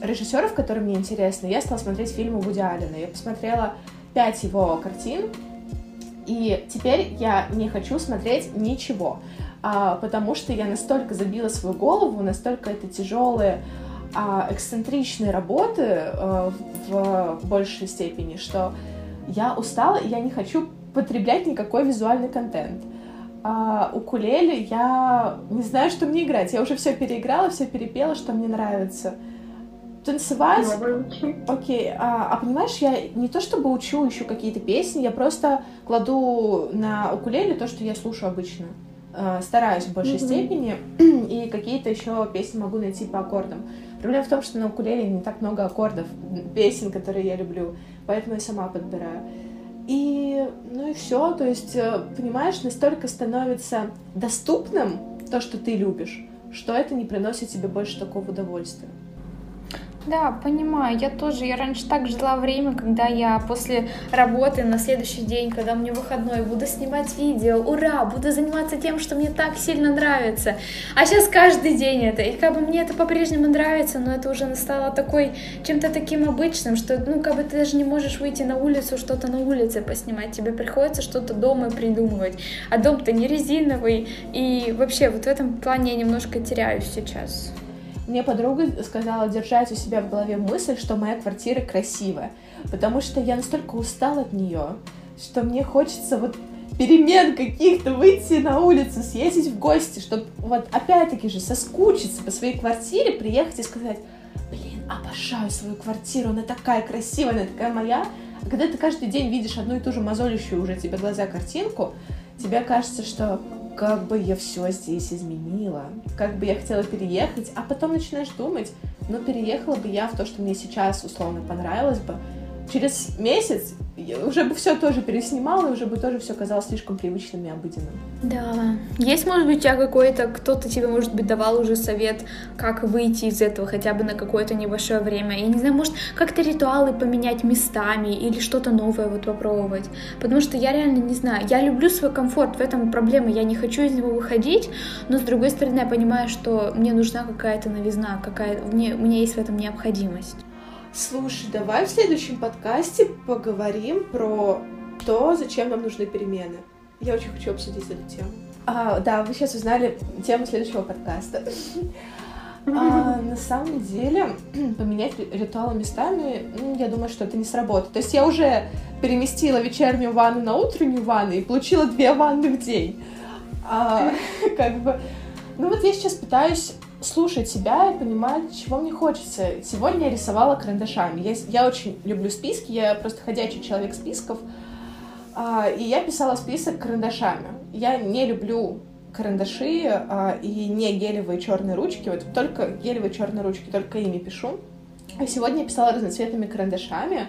режиссеров, которые мне интересны. Я стала смотреть фильмы Вуди Аллена. Я посмотрела пять его картин, и теперь я не хочу смотреть ничего, а, потому что я настолько забила свою голову, настолько это тяжелые, а, эксцентричные работы а, в большей степени, что я устала, и я не хочу потреблять никакой визуальный контент а, укулеле я не знаю, что мне играть. Я уже все переиграла, все перепела, что мне нравится. Танцевать. Окей. А, а понимаешь, я не то чтобы учу еще какие-то песни, я просто кладу на укулеле то, что я слушаю обычно. А, стараюсь в большей mm-hmm. степени, и какие-то еще песни могу найти по аккордам. Проблема в том, что на укулеле не так много аккордов, песен, которые я люблю, поэтому я сама подбираю. И, ну и все, то есть, э, понимаешь, настолько становится доступным то, что ты любишь, что это не приносит тебе больше такого удовольствия. Да, понимаю. Я тоже, я раньше так ждала время, когда я после работы на следующий день, когда мне выходной, буду снимать видео, ура, буду заниматься тем, что мне так сильно нравится. А сейчас каждый день это. И как бы мне это по-прежнему нравится, но это уже стало такой, чем-то таким обычным, что, ну, как бы ты даже не можешь выйти на улицу, что-то на улице поснимать. Тебе приходится что-то дома придумывать. А дом-то не резиновый. И вообще вот в этом плане я немножко теряюсь сейчас. Мне подруга сказала держать у себя в голове мысль, что моя квартира красивая, потому что я настолько устала от нее, что мне хочется вот перемен каких-то, выйти на улицу, съездить в гости, чтобы вот опять-таки же соскучиться по своей квартире, приехать и сказать, блин, обожаю свою квартиру, она такая красивая, она такая моя. А когда ты каждый день видишь одну и ту же мозолящую уже тебе глаза картинку, тебе кажется, что как бы я все здесь изменила, как бы я хотела переехать, а потом начинаешь думать, но переехала бы я в то, что мне сейчас условно понравилось бы, через месяц уже бы все тоже переснимала, и уже бы тоже все казалось слишком привычным и обыденным. Да. Есть, может быть, у тебя какой-то, кто-то тебе, может быть, давал уже совет, как выйти из этого хотя бы на какое-то небольшое время? Я не знаю, может, как-то ритуалы поменять местами или что-то новое вот попробовать? Потому что я реально не знаю. Я люблю свой комфорт, в этом проблема. Я не хочу из него выходить, но, с другой стороны, я понимаю, что мне нужна какая-то новизна, какая... мне, у меня есть в этом необходимость. Слушай, давай в следующем подкасте поговорим про то, зачем нам нужны перемены. Я очень хочу обсудить эту тему. А, да, вы сейчас узнали тему следующего подкаста. А, на самом деле, поменять ритуалы местами, я думаю, что это не сработает. То есть я уже переместила вечернюю ванну на утреннюю ванну и получила две ванны в день. А, как бы, ну вот я сейчас пытаюсь слушать себя и понимать, чего мне хочется. Сегодня я рисовала карандашами. Я, я очень люблю списки, я просто ходячий человек списков. А, и я писала список карандашами. Я не люблю карандаши а, и не гелевые черные ручки. Вот только гелевые черные ручки, только ими пишу. А сегодня я писала разноцветными карандашами.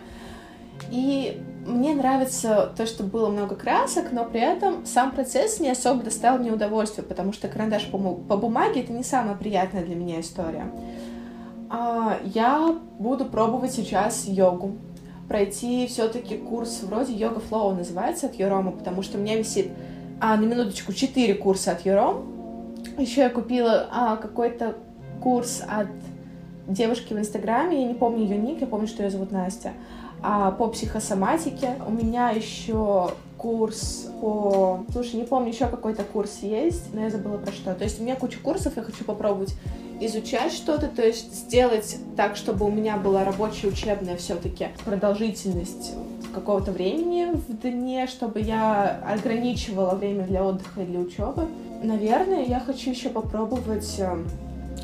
И мне нравится то, что было много красок, но при этом сам процесс не особо доставил мне удовольствие, потому что карандаш по, бумаге — это не самая приятная для меня история. А, я буду пробовать сейчас йогу. Пройти все-таки курс вроде йога флоу называется от Юрома, потому что у меня висит, а, на минуточку, 4 курса от Юром. Еще я купила а, какой-то курс от девушки в Инстаграме, я не помню ее ник, я помню, что ее зовут Настя по психосоматике. У меня еще курс по... Слушай, не помню, еще какой-то курс есть, но я забыла про что. То есть у меня куча курсов, я хочу попробовать изучать что-то, то есть сделать так, чтобы у меня была рабочая учебная все-таки продолжительность какого-то времени в дне, чтобы я ограничивала время для отдыха и для учебы. Наверное, я хочу еще попробовать э,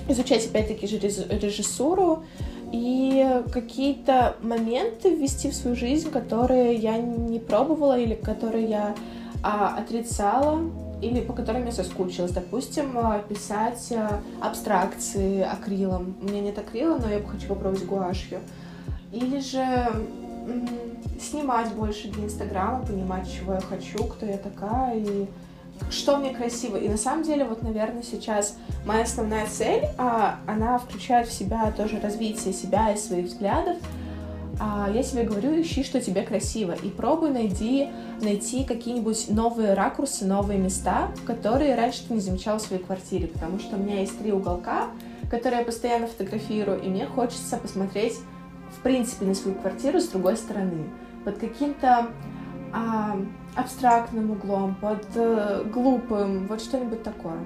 изучать опять-таки же режиссуру, и какие-то моменты ввести в свою жизнь, которые я не пробовала или которые я а, отрицала или по которым я соскучилась. Допустим, а, писать а, абстракции акрилом. У меня нет акрила, но я бы хочу попробовать гуашью. Или же снимать больше для Инстаграма, понимать, чего я хочу, кто я такая и что мне красиво. И на самом деле, вот, наверное, сейчас моя основная цель, а, она включает в себя тоже развитие себя и своих взглядов. А, я себе говорю, ищи, что тебе красиво, и пробуй найди, найти какие-нибудь новые ракурсы, новые места, которые раньше ты не замечал в своей квартире, потому что у меня есть три уголка, которые я постоянно фотографирую, и мне хочется посмотреть, в принципе, на свою квартиру с другой стороны, под каким-то а, абстрактным углом, под э, глупым, вот что-нибудь такое.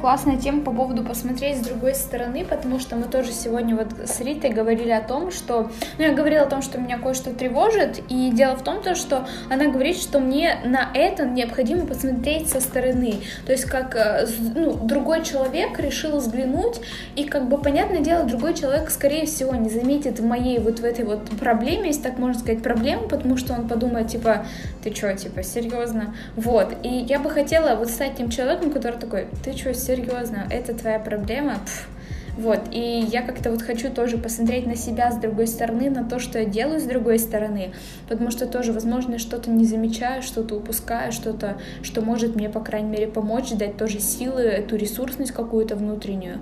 Классная тема по поводу посмотреть с другой стороны, потому что мы тоже сегодня вот с Ритой говорили о том, что... Ну, я говорила о том, что меня кое-что тревожит, и дело в том, то, что она говорит, что мне на это необходимо посмотреть со стороны. То есть как э, ну, другой человек решил взглянуть, и как бы, понятное дело, другой человек, скорее всего, не заметит в моей вот в этой вот проблеме, если так можно сказать, проблему, потому что он подумает, типа, ты что, типа, серьезно? Вот. И я бы хотела вот стать тем человеком, который такой, ты что, серьезно, это твоя проблема, Пф. Вот, и я как-то вот хочу тоже посмотреть на себя с другой стороны, на то, что я делаю с другой стороны, потому что тоже, возможно, что-то не замечаю, что-то упускаю, что-то, что может мне, по крайней мере, помочь, дать тоже силы, эту ресурсность какую-то внутреннюю.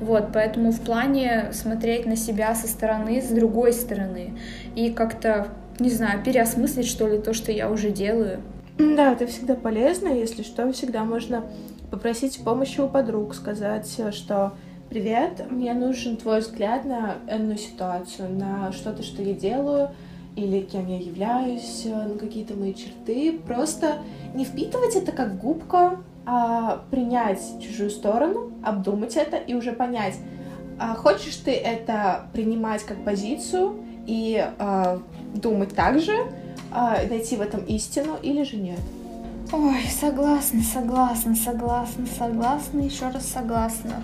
Вот, поэтому в плане смотреть на себя со стороны, с другой стороны, и как-то, не знаю, переосмыслить, что ли, то, что я уже делаю. Да, это всегда полезно, если что, всегда можно попросить помощи у подруг, сказать, что «Привет, мне нужен твой взгляд на энную ситуацию, на что-то, что я делаю, или кем я являюсь, на какие-то мои черты. Просто не впитывать это как губка, а принять чужую сторону, обдумать это и уже понять, а хочешь ты это принимать как позицию и а, думать так же, а, найти в этом истину или же нет. Ой, согласна, согласна, согласна, согласна, еще раз согласна.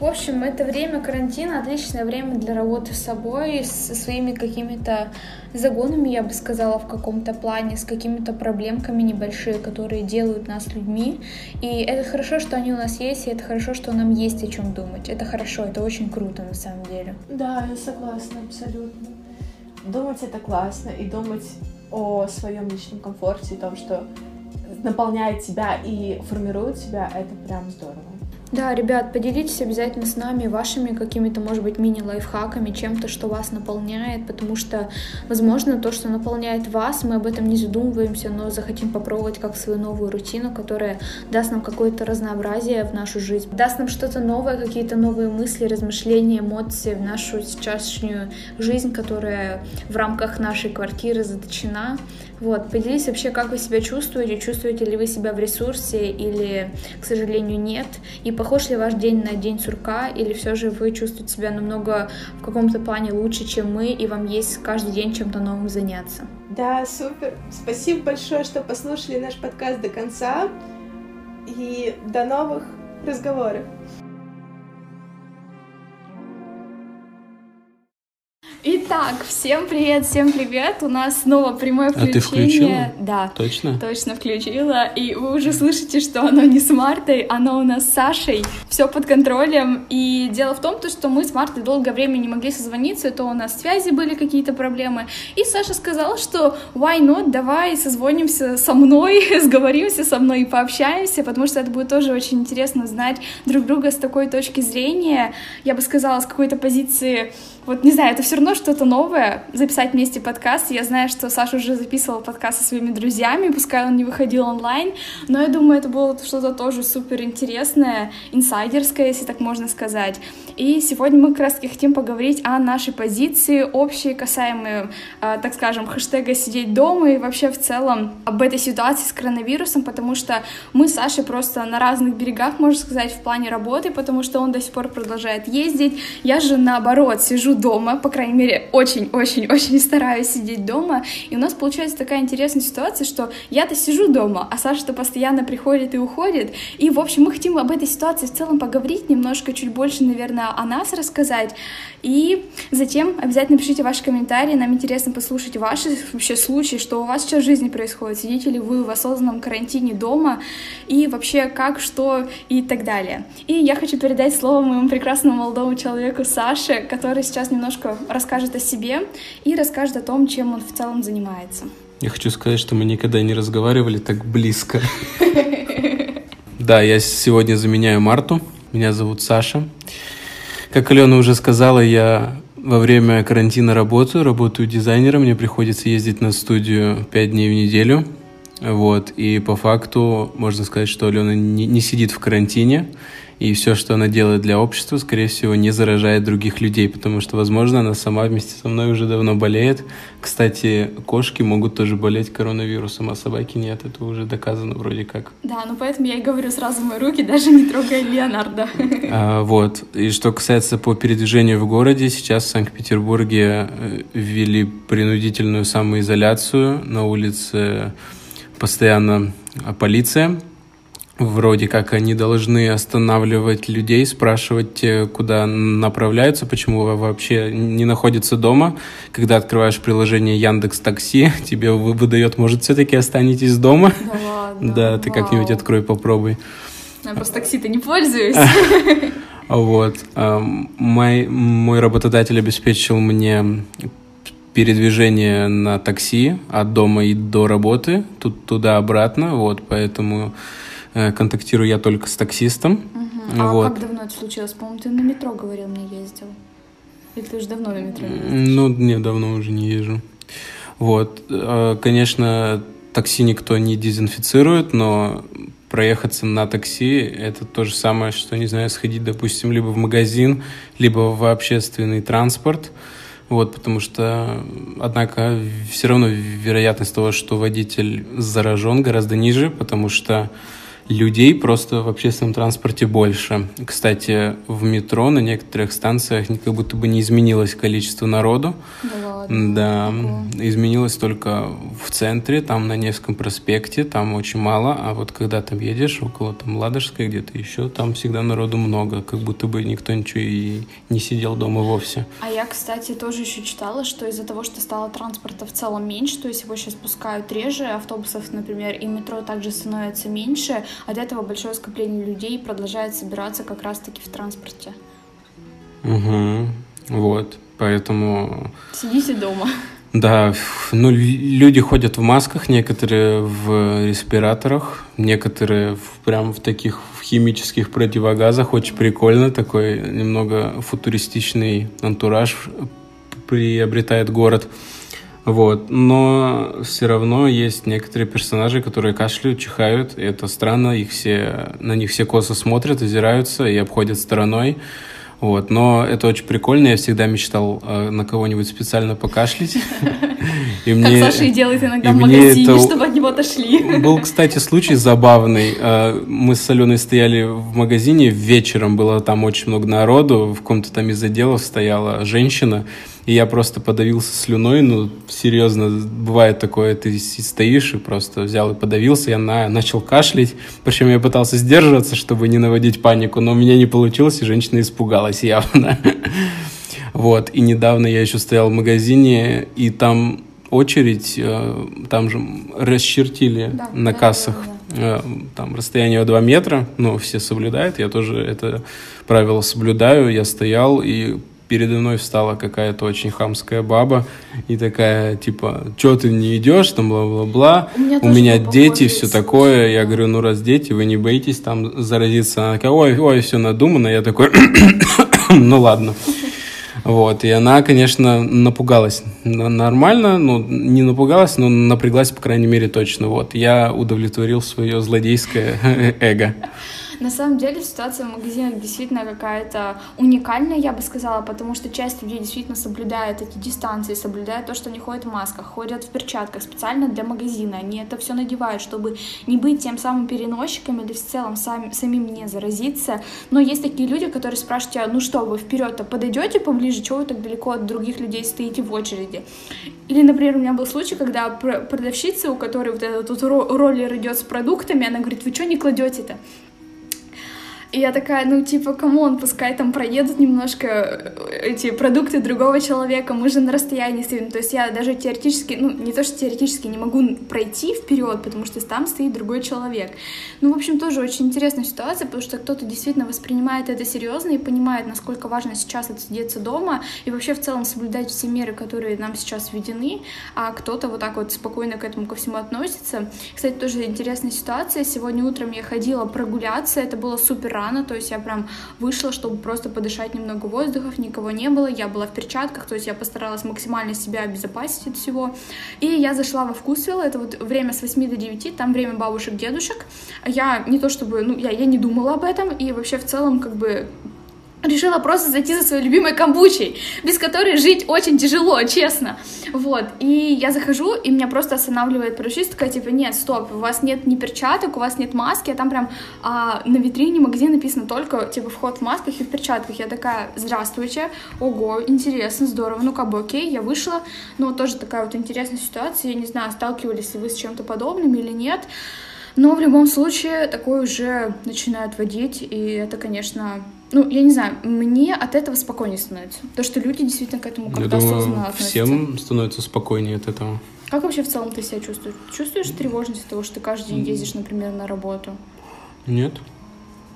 В общем, это время карантина отличное время для работы с собой, со своими какими-то загонами, я бы сказала, в каком-то плане, с какими-то проблемками небольшие, которые делают нас людьми. И это хорошо, что они у нас есть, и это хорошо, что нам есть о чем думать. Это хорошо, это очень круто на самом деле. Да, я согласна абсолютно. Думать это классно, и думать о своем личном комфорте, и том, что наполняет тебя и формирует тебя, это прям здорово. Да, ребят, поделитесь обязательно с нами вашими какими-то, может быть, мини-лайфхаками, чем-то, что вас наполняет, потому что, возможно, то, что наполняет вас, мы об этом не задумываемся, но захотим попробовать как свою новую рутину, которая даст нам какое-то разнообразие в нашу жизнь, даст нам что-то новое, какие-то новые мысли, размышления, эмоции в нашу сейчасшнюю жизнь, которая в рамках нашей квартиры заточена. Вот, поделитесь вообще, как вы себя чувствуете, чувствуете ли вы себя в ресурсе или, к сожалению, нет, и похож ли ваш день на день сурка, или все же вы чувствуете себя намного в каком-то плане лучше, чем мы, и вам есть каждый день чем-то новым заняться. Да, супер. Спасибо большое, что послушали наш подкаст до конца, и до новых разговоров. Итак, всем привет, всем привет. У нас снова прямое включение. А ты включила? Да. Точно? Точно включила. И вы уже слышите, что оно не с Мартой, оно у нас с Сашей. Все под контролем. И дело в том, что мы с Мартой долгое время не могли созвониться, то у нас связи были какие-то проблемы. И Саша сказал, что why not, давай созвонимся со мной, сговоримся со мной и пообщаемся, потому что это будет тоже очень интересно знать друг друга с такой точки зрения, я бы сказала, с какой-то позиции вот не знаю, это все равно что-то новое, записать вместе подкаст. Я знаю, что Саша уже записывал подкаст со своими друзьями, пускай он не выходил онлайн, но я думаю, это было что-то тоже супер интересное, инсайдерское, если так можно сказать. И сегодня мы как раз таки хотим поговорить о нашей позиции общей, касаемой, э, так скажем, хэштега «сидеть дома» и вообще в целом об этой ситуации с коронавирусом, потому что мы с Сашей просто на разных берегах, можно сказать, в плане работы, потому что он до сих пор продолжает ездить. Я же наоборот сижу дома, по крайней мере, очень-очень-очень стараюсь сидеть дома, и у нас получается такая интересная ситуация, что я-то сижу дома, а Саша-то постоянно приходит и уходит, и, в общем, мы хотим об этой ситуации в целом поговорить, немножко чуть больше, наверное, о нас рассказать, и затем обязательно пишите ваши комментарии, нам интересно послушать ваши вообще случаи, что у вас сейчас в жизни происходит, сидите ли вы в осознанном карантине дома, и вообще как, что и так далее. И я хочу передать слово моему прекрасному молодому человеку Саше, который сейчас немножко расскажет о себе и расскажет о том, чем он в целом занимается. Я хочу сказать, что мы никогда не разговаривали так близко. Да, я сегодня заменяю Марту. Меня зовут Саша. Как Алена уже сказала, я во время карантина работаю, работаю дизайнером. Мне приходится ездить на студию 5 дней в неделю. Вот, и по факту можно сказать, что Алена не, не сидит в карантине и все, что она делает для общества, скорее всего, не заражает других людей, потому что, возможно, она сама вместе со мной уже давно болеет. Кстати, кошки могут тоже болеть коронавирусом, а собаки нет, это уже доказано вроде как. Да, ну поэтому я и говорю сразу мои руки, даже не трогая Леонардо. А, вот, и что касается по передвижению в городе, сейчас в Санкт-Петербурге э, ввели принудительную самоизоляцию, на улице постоянно полиция, Вроде как они должны останавливать людей, спрашивать, куда направляются, почему вообще не находятся дома. Когда открываешь приложение Яндекс Такси, тебе выдает, может, все-таки останетесь дома. Да ладно. Да, ты как-нибудь открой, попробуй. Я просто такси-то не пользуюсь. Вот. А, мой, мой работодатель обеспечил мне передвижение на такси от дома и до работы, тут туда-обратно, вот, поэтому Э, контактирую я только с таксистом. Угу. А вот. как давно это случилось? По-моему, ты на метро говорил, мне ездил. Или ты уже давно на метро ездишь? Ну, не, давно уже не езжу. Вот. Э, конечно, такси никто не дезинфицирует, но проехаться на такси — это то же самое, что, не знаю, сходить, допустим, либо в магазин, либо в общественный транспорт. Вот, потому что, однако, все равно вероятность того, что водитель заражен, гораздо ниже, потому что людей просто в общественном транспорте больше. Кстати, в метро на некоторых станциях как будто бы не изменилось количество народу. Да ладно. Да, изменилось только в центре, там на Невском проспекте, там очень мало, а вот когда там едешь, около там Ладожской где-то еще, там всегда народу много, как будто бы никто ничего и не сидел дома вовсе. А я, кстати, тоже еще читала, что из-за того, что стало транспорта в целом меньше, то есть его сейчас пускают реже, автобусов, например, и метро также становится меньше, от этого большое скопление людей продолжает собираться как раз-таки в транспорте. Угу, вот, поэтому... Сидите дома. Да, ну, люди ходят в масках, некоторые в респираторах, некоторые в, прям в таких в химических противогазах. Очень прикольно, такой немного футуристичный антураж приобретает город. Вот. Но все равно есть некоторые персонажи, которые кашляют, чихают. И это странно, их все, на них все косо смотрят, озираются и обходят стороной. Вот. Но это очень прикольно. Я всегда мечтал э, на кого-нибудь специально покашлять. И Как мне- Саша и делает иногда и в магазине, это- чтобы от него отошли. был, кстати, случай забавный. Э, Мы с Аленой стояли в магазине вечером, было там очень много народу, в каком-то там из отделов стояла женщина, и я просто подавился слюной, ну, серьезно, бывает такое, ты стоишь и просто взял и подавился, я на- начал кашлять, причем я пытался сдерживаться, чтобы не наводить панику, но у меня не получилось, и женщина испугалась явно. Вот, и недавно я еще стоял в магазине, и там очередь, э, там же расчертили Да, на кассах да, э, там расстояние в 2 метра, ну, все соблюдают, я тоже это правило соблюдаю, я стоял, и передо мной встала какая-то очень хамская баба, и такая, типа, что ты не идешь, там, бла-бла-бла, У меня у меня дети, все такое, я говорю, ну, раз дети, вы не боитесь там заразиться, она такая, ой, ой, все надумано, я такой, ну, ладно. Вот, и она, конечно, напугалась. Нормально, ну, не напугалась, но напряглась, по крайней мере, точно. Вот, я удовлетворил свое злодейское эго. На самом деле ситуация в магазинах действительно какая-то уникальная, я бы сказала, потому что часть людей действительно соблюдает эти дистанции, соблюдает то, что они ходят в масках, ходят в перчатках специально для магазина. Они это все надевают, чтобы не быть тем самым переносчиком или в целом сам, самим не заразиться. Но есть такие люди, которые спрашивают тебя, ну что, вы вперед-то подойдете поближе, чего вы так далеко от других людей стоите в очереди? Или, например, у меня был случай, когда пр- продавщица, у которой вот этот вот ро- роллер идет с продуктами, она говорит, вы что не кладете-то? И я такая, ну, типа, come on, пускай там проедут немножко э, эти продукты другого человека, мы же на расстоянии стоим. То есть я даже теоретически, ну, не то, что теоретически не могу пройти вперед, потому что там стоит другой человек. Ну, в общем, тоже очень интересная ситуация, потому что кто-то действительно воспринимает это серьезно и понимает, насколько важно сейчас отсидеться дома и вообще в целом соблюдать все меры, которые нам сейчас введены, а кто-то вот так вот спокойно к этому ко всему относится. Кстати, тоже интересная ситуация. Сегодня утром я ходила прогуляться, это было супер рано, то есть я прям вышла, чтобы просто подышать немного воздухов, никого не было, я была в перчатках, то есть я постаралась максимально себя обезопасить от всего. И я зашла во вкусвилл, это вот время с 8 до 9, там время бабушек, дедушек. Я не то чтобы, ну, я, я не думала об этом, и вообще в целом как бы Решила просто зайти за своей любимой камбучей, без которой жить очень тяжело, честно. Вот, и я захожу, и меня просто останавливает продавщица, такая, типа, нет, стоп, у вас нет ни перчаток, у вас нет маски, а там прям а, на витрине магазина написано только, типа, вход в масках и в перчатках. Я такая, здравствуйте, ого, интересно, здорово, ну, как бы, окей, я вышла, ну, тоже такая вот интересная ситуация, я не знаю, сталкивались ли вы с чем-то подобным или нет, но в любом случае такое уже начинают водить, и это, конечно, ну, я не знаю, мне от этого спокойнее становится. То, что люди действительно к этому как-то осознанно относятся. всем становится спокойнее от этого. Как вообще в целом ты себя чувствуешь? Чувствуешь тревожность от того, что ты каждый день ездишь, например, на работу? Нет?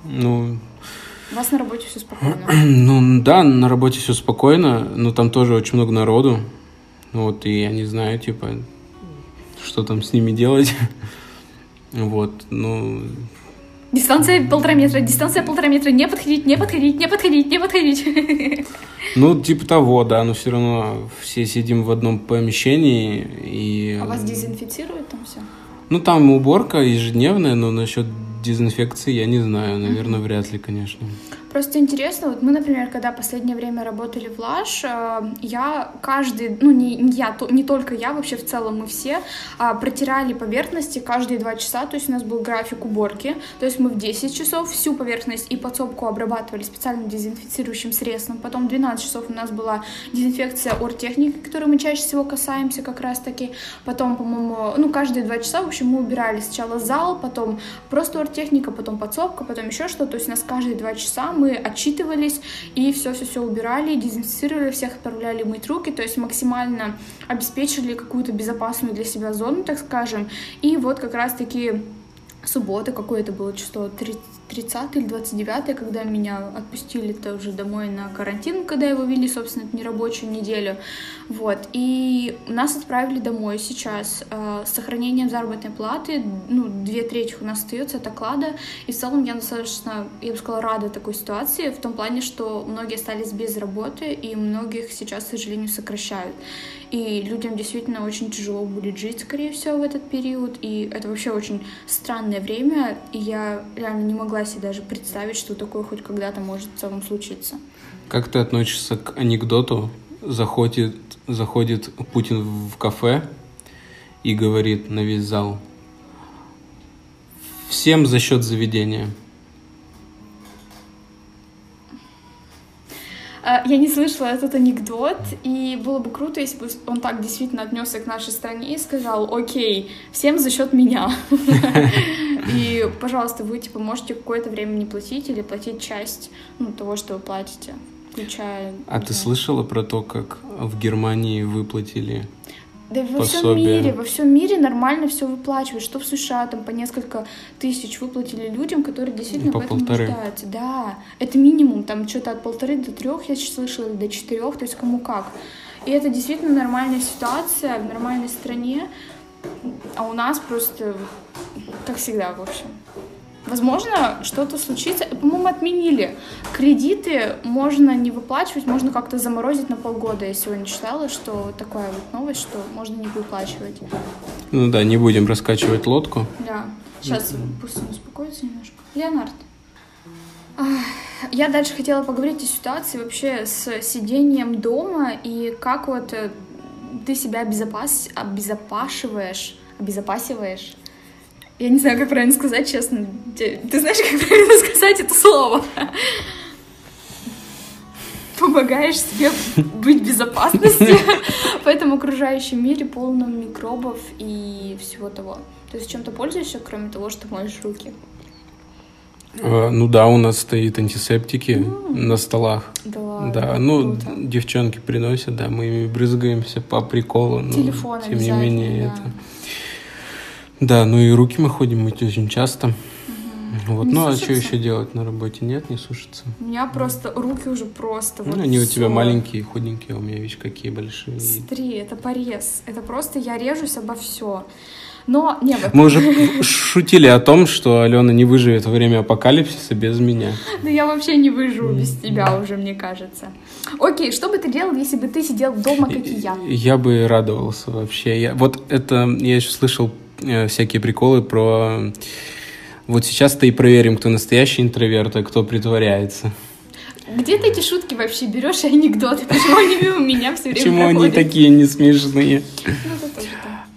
Ну, У вас на работе все спокойно. ну да, на работе все спокойно, но там тоже очень много народу. Вот, и я не знаю, типа, что там с ними делать. Вот, ну, Дистанция полтора метра, дистанция полтора метра, не подходить, не подходить, не подходить, не подходить. ну, типа того, да, но все равно все сидим в одном помещении, и... А вас дезинфицируют там все? Ну, там уборка ежедневная, но насчет дезинфекции я не знаю, наверное, вряд ли, конечно. Просто интересно, вот мы, например, когда последнее время работали в Лаш, э, я каждый, ну не, не я, не только я, вообще в целом мы все а, протирали поверхности каждые два часа, то есть у нас был график уборки, то есть мы в 10 часов всю поверхность и подсобку обрабатывали специальным дезинфицирующим средством, потом 12 часов у нас была дезинфекция оргтехники, которой мы чаще всего касаемся как раз-таки, потом, по-моему, ну каждые два часа, в общем, мы убирали сначала зал, потом просто оргтехника, потом подсобка, потом еще что-то, то есть у нас каждые два часа мы отчитывались и все-все-все убирали, дезинфицировали, всех отправляли мыть руки, то есть максимально обеспечили какую-то безопасную для себя зону, так скажем. И вот как раз-таки суббота, какое это было число, 30 или 29, когда меня отпустили тоже домой на карантин, когда его вели, собственно, это нерабочую неделю. Вот. И нас отправили домой сейчас э, с сохранением заработной платы. Ну, две трети у нас остается от оклада. И в целом я достаточно, я бы сказала, рада такой ситуации, в том плане, что многие остались без работы, и многих сейчас, к сожалению, сокращают. И людям действительно очень тяжело будет жить, скорее всего, в этот период. И это вообще очень странное время. И я реально не могла себе даже представить, что такое хоть когда-то может в целом случиться. Как ты относишься к анекдоту? Заходит, заходит Путин в кафе и говорит на весь зал. Всем за счет заведения. Я не слышала этот анекдот, и было бы круто, если бы он так действительно отнесся к нашей стране и сказал, окей, всем за счет меня. И, пожалуйста, вы, типа, можете какое-то время не платить или платить часть ну, того, что вы платите, включая... А ты слышала про то, как в Германии выплатили да во всем мире, во всем мире нормально все выплачивают. Что в США там по несколько тысяч выплатили людям, которые действительно по в этом полторы. нуждаются. Да, это минимум, там что-то от полторы до трех, я слышала, до четырех, то есть кому как. И это действительно нормальная ситуация в нормальной стране, а у нас просто, как всегда, в общем. Возможно, что-то случится. По-моему, отменили. Кредиты можно не выплачивать, можно как-то заморозить на полгода. Я сегодня читала, что такая вот новость, что можно не выплачивать. Ну да, не будем раскачивать лодку. Да. Сейчас пусть он успокоится немножко. Леонард. Я дальше хотела поговорить о ситуации вообще с сидением дома и как вот э, ты себя обезопас... обезопашиваешь, обезопасиваешь я не знаю, как правильно сказать, честно. Ты знаешь, как правильно сказать это слово? Помогаешь себе быть в безопасности в этом окружающем мире, полном микробов и всего того. То есть чем-то пользуешься, кроме того, что моешь руки? А, ну да, у нас стоит антисептики mm. на столах. Да, ладно, да. ну круто. девчонки приносят, да, мы ими брызгаемся по приколу. Телефон но, тем не менее, да. это да, ну и руки мы ходим мыть очень часто. Угу. Вот, не ну сушится? а что еще делать на работе? Нет, не сушится. У меня просто руки уже просто. Ну, вот они все. у тебя маленькие, худенькие, а у меня видишь, какие большие. Смотри, это порез. Это просто я режусь обо все. Но не Мы уже шутили о том, что Алена не выживет во время апокалипсиса без меня. Да я вообще не выживу без тебя уже, мне кажется. Окей, что бы ты делал, если бы ты сидел дома, как и я? Я бы радовался вообще. Я, вот это я еще слышал всякие приколы про... Вот сейчас-то и проверим, кто настоящий интроверт, а кто притворяется. Где ты эти шутки вообще берешь и анекдоты? Почему они мимо меня все время Почему они такие не смешные? Ну, это тоже,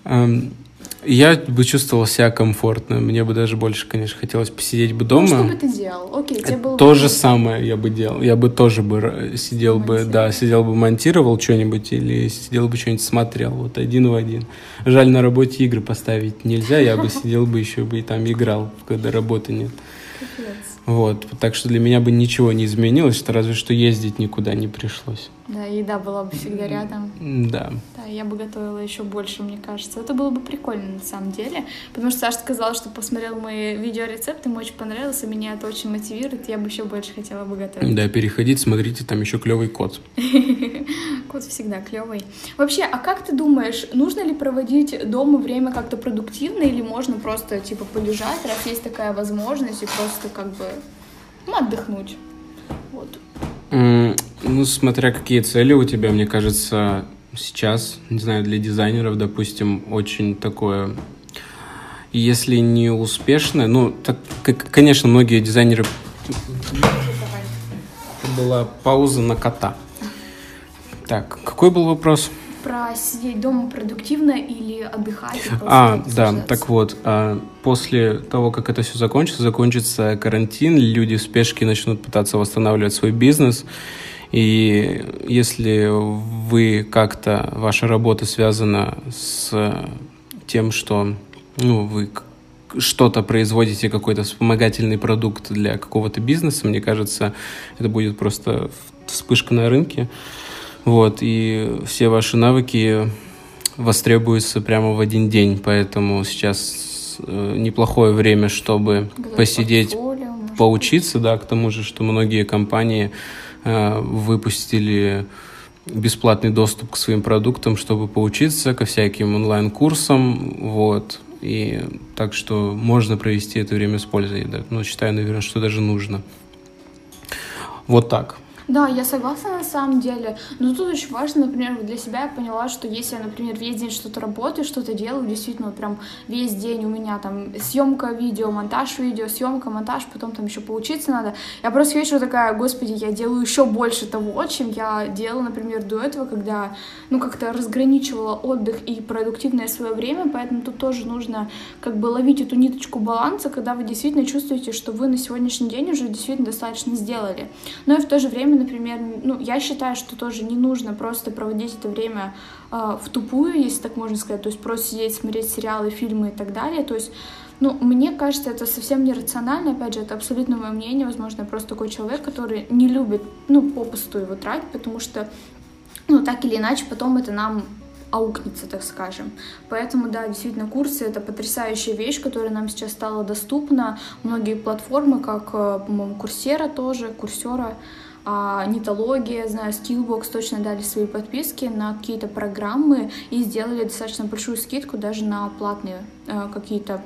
да. Я бы чувствовал себя комфортно. Мне бы даже больше, конечно, хотелось посидеть бы дома. Ну, что бы ты делал? Окей, тебе было То бы... же самое я бы делал. Я бы тоже бы сидел бы, да, сидел бы, монтировал что-нибудь или сидел бы что-нибудь смотрел. Вот один в один. Жаль, на работе игры поставить нельзя. Я бы сидел бы еще бы и там играл, когда работы нет. Вот, так что для меня бы ничего не изменилось, что разве что ездить никуда не пришлось. Да, еда была бы всегда рядом. Да. Да, я бы готовила еще больше, мне кажется. Это было бы прикольно на самом деле, потому что Саша сказала, что посмотрел мои видеорецепты, ему очень понравилось, и меня это очень мотивирует, я бы еще больше хотела бы готовить. Да, переходить, смотрите, там еще клевый кот. Кот всегда клевый. Вообще, а как ты думаешь, нужно ли проводить дома время как-то продуктивно, или можно просто, типа, полежать, раз есть такая возможность, и просто как бы ну, отдохнуть? Ну, смотря какие цели у тебя, мне кажется, сейчас, не знаю, для дизайнеров, допустим, очень такое если не успешное, ну, так, конечно, многие дизайнеры была пауза на кота. Так, какой был вопрос? Про сидеть дома продуктивно или отдыхать. и А, да, так вот, а, после того, как это все закончится, закончится карантин, люди в спешке начнут пытаться восстанавливать свой бизнес. И если вы как-то, ваша работа связана с тем, что ну, вы что-то производите, какой-то вспомогательный продукт для какого-то бизнеса, мне кажется, это будет просто вспышка на рынке. Вот, и все ваши навыки востребуются прямо в один день, поэтому сейчас э, неплохое время, чтобы Готовить посидеть, может поучиться, да, к тому же, что многие компании э, выпустили бесплатный доступ к своим продуктам, чтобы поучиться ко всяким онлайн-курсам, вот, и так что можно провести это время с пользой, да, ну, считаю, наверное, что даже нужно. Вот так. Да, я согласна на самом деле. Но тут очень важно, например, для себя я поняла, что если я, например, весь день что-то работаю, что-то делаю, действительно, прям весь день у меня там съемка видео, монтаж видео, съемка, монтаж, потом там еще поучиться надо. Я просто к вечеру такая, господи, я делаю еще больше того, чем я делала, например, до этого, когда, ну, как-то разграничивала отдых и продуктивное свое время, поэтому тут тоже нужно как бы ловить эту ниточку баланса, когда вы действительно чувствуете, что вы на сегодняшний день уже действительно достаточно сделали. Но и в то же время, например, ну, я считаю, что тоже не нужно просто проводить это время э, в тупую, если так можно сказать, то есть просто сидеть, смотреть сериалы, фильмы и так далее, то есть ну, мне кажется, это совсем нерационально, опять же, это абсолютно мое мнение, возможно, я просто такой человек, который не любит, ну, попусту его тратить, потому что, ну, так или иначе, потом это нам аукнется, так скажем. Поэтому, да, действительно, курсы — это потрясающая вещь, которая нам сейчас стала доступна. Многие платформы, как, э, по-моему, Курсера тоже, Курсера, а, Нитология, знаю, Skillbox точно дали свои подписки на какие-то программы и сделали достаточно большую скидку даже на платные э, какие-то а,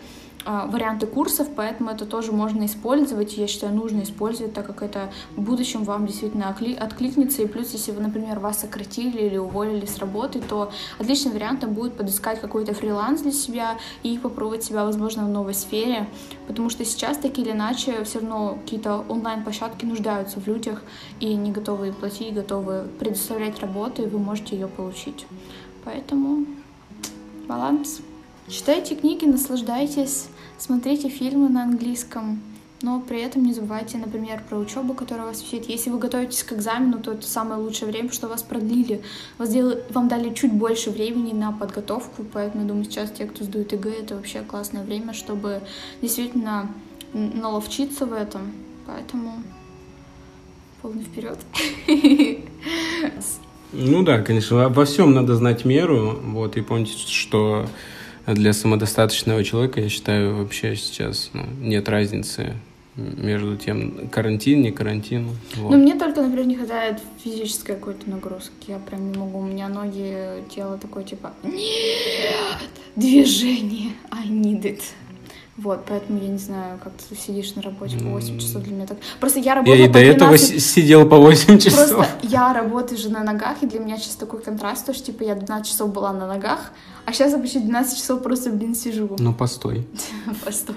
варианты курсов, поэтому это тоже можно использовать, я считаю, нужно использовать, так как это в будущем вам действительно откликнется, и плюс, если вы, например, вас сократили или уволили с работы, то отличным вариантом будет подыскать какой-то фриланс для себя и попробовать себя, возможно, в новой сфере, потому что сейчас, так или иначе, все равно какие-то онлайн-площадки нуждаются в людях, и не готовы платить, готовы предоставлять работу, и вы можете ее получить. Поэтому баланс. Читайте книги, наслаждайтесь, смотрите фильмы на английском, но при этом не забывайте, например, про учебу, которая вас учит. Если вы готовитесь к экзамену, то это самое лучшее время, что вас продлили. Вас дел- Вам дали чуть больше времени на подготовку, поэтому, я думаю, сейчас те, кто сдают ЕГЭ, это вообще классное время, чтобы действительно наловчиться в этом. Поэтому полный вперед. Ну да, конечно, во всем надо знать меру, вот, и помните, что для самодостаточного человека, я считаю, вообще сейчас ну, нет разницы между тем, карантин, не карантин. вот. Но мне только, например, не хватает физической какой-то нагрузки. Я прям не могу. У меня ноги, тело такое типа нет, движение, I need it. Вот, поэтому я не знаю, как ты сидишь на работе по 8 часов для меня так. Просто я работаю Я и до этого 12 с- сидел по 8 часов. Просто я работаю же на ногах, и для меня сейчас такой контраст, то, что типа я 12 часов была на ногах, а сейчас я почти 12 часов просто, блин, сижу. Ну, постой. Постой.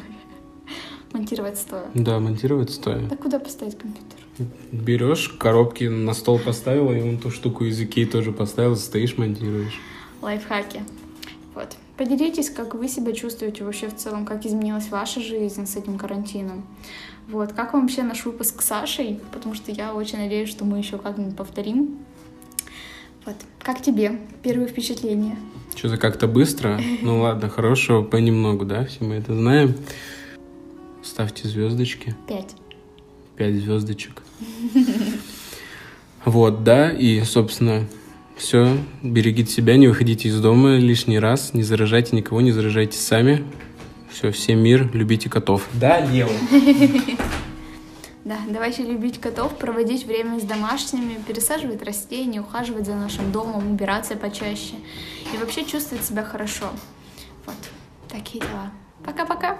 Монтировать стоя. Да, монтировать стоя. Так куда поставить компьютер? Берешь коробки на стол поставила, и вон ту штуку из Икеи тоже поставил, стоишь, монтируешь. лайфхаки. Вот. Поделитесь, как вы себя чувствуете вообще в целом, как изменилась ваша жизнь с этим карантином. Вот. Как вам вообще наш выпуск с Сашей? Потому что я очень надеюсь, что мы еще как-нибудь повторим. Вот. Как тебе? Первые впечатления? Что-то как-то быстро. Ну ладно, хорошего понемногу, да, все мы это знаем. Ставьте звездочки. Пять. Пять звездочек. Вот, да, и, собственно, все. Берегите себя, не выходите из дома лишний раз, не заражайте никого, не заражайте сами. Все, всем мир, любите котов. Да, Лео. Да, давайте любить котов, проводить время с домашними, пересаживать растения, ухаживать за нашим домом, убираться почаще и вообще чувствовать себя хорошо. Вот, такие дела. Пока-пока!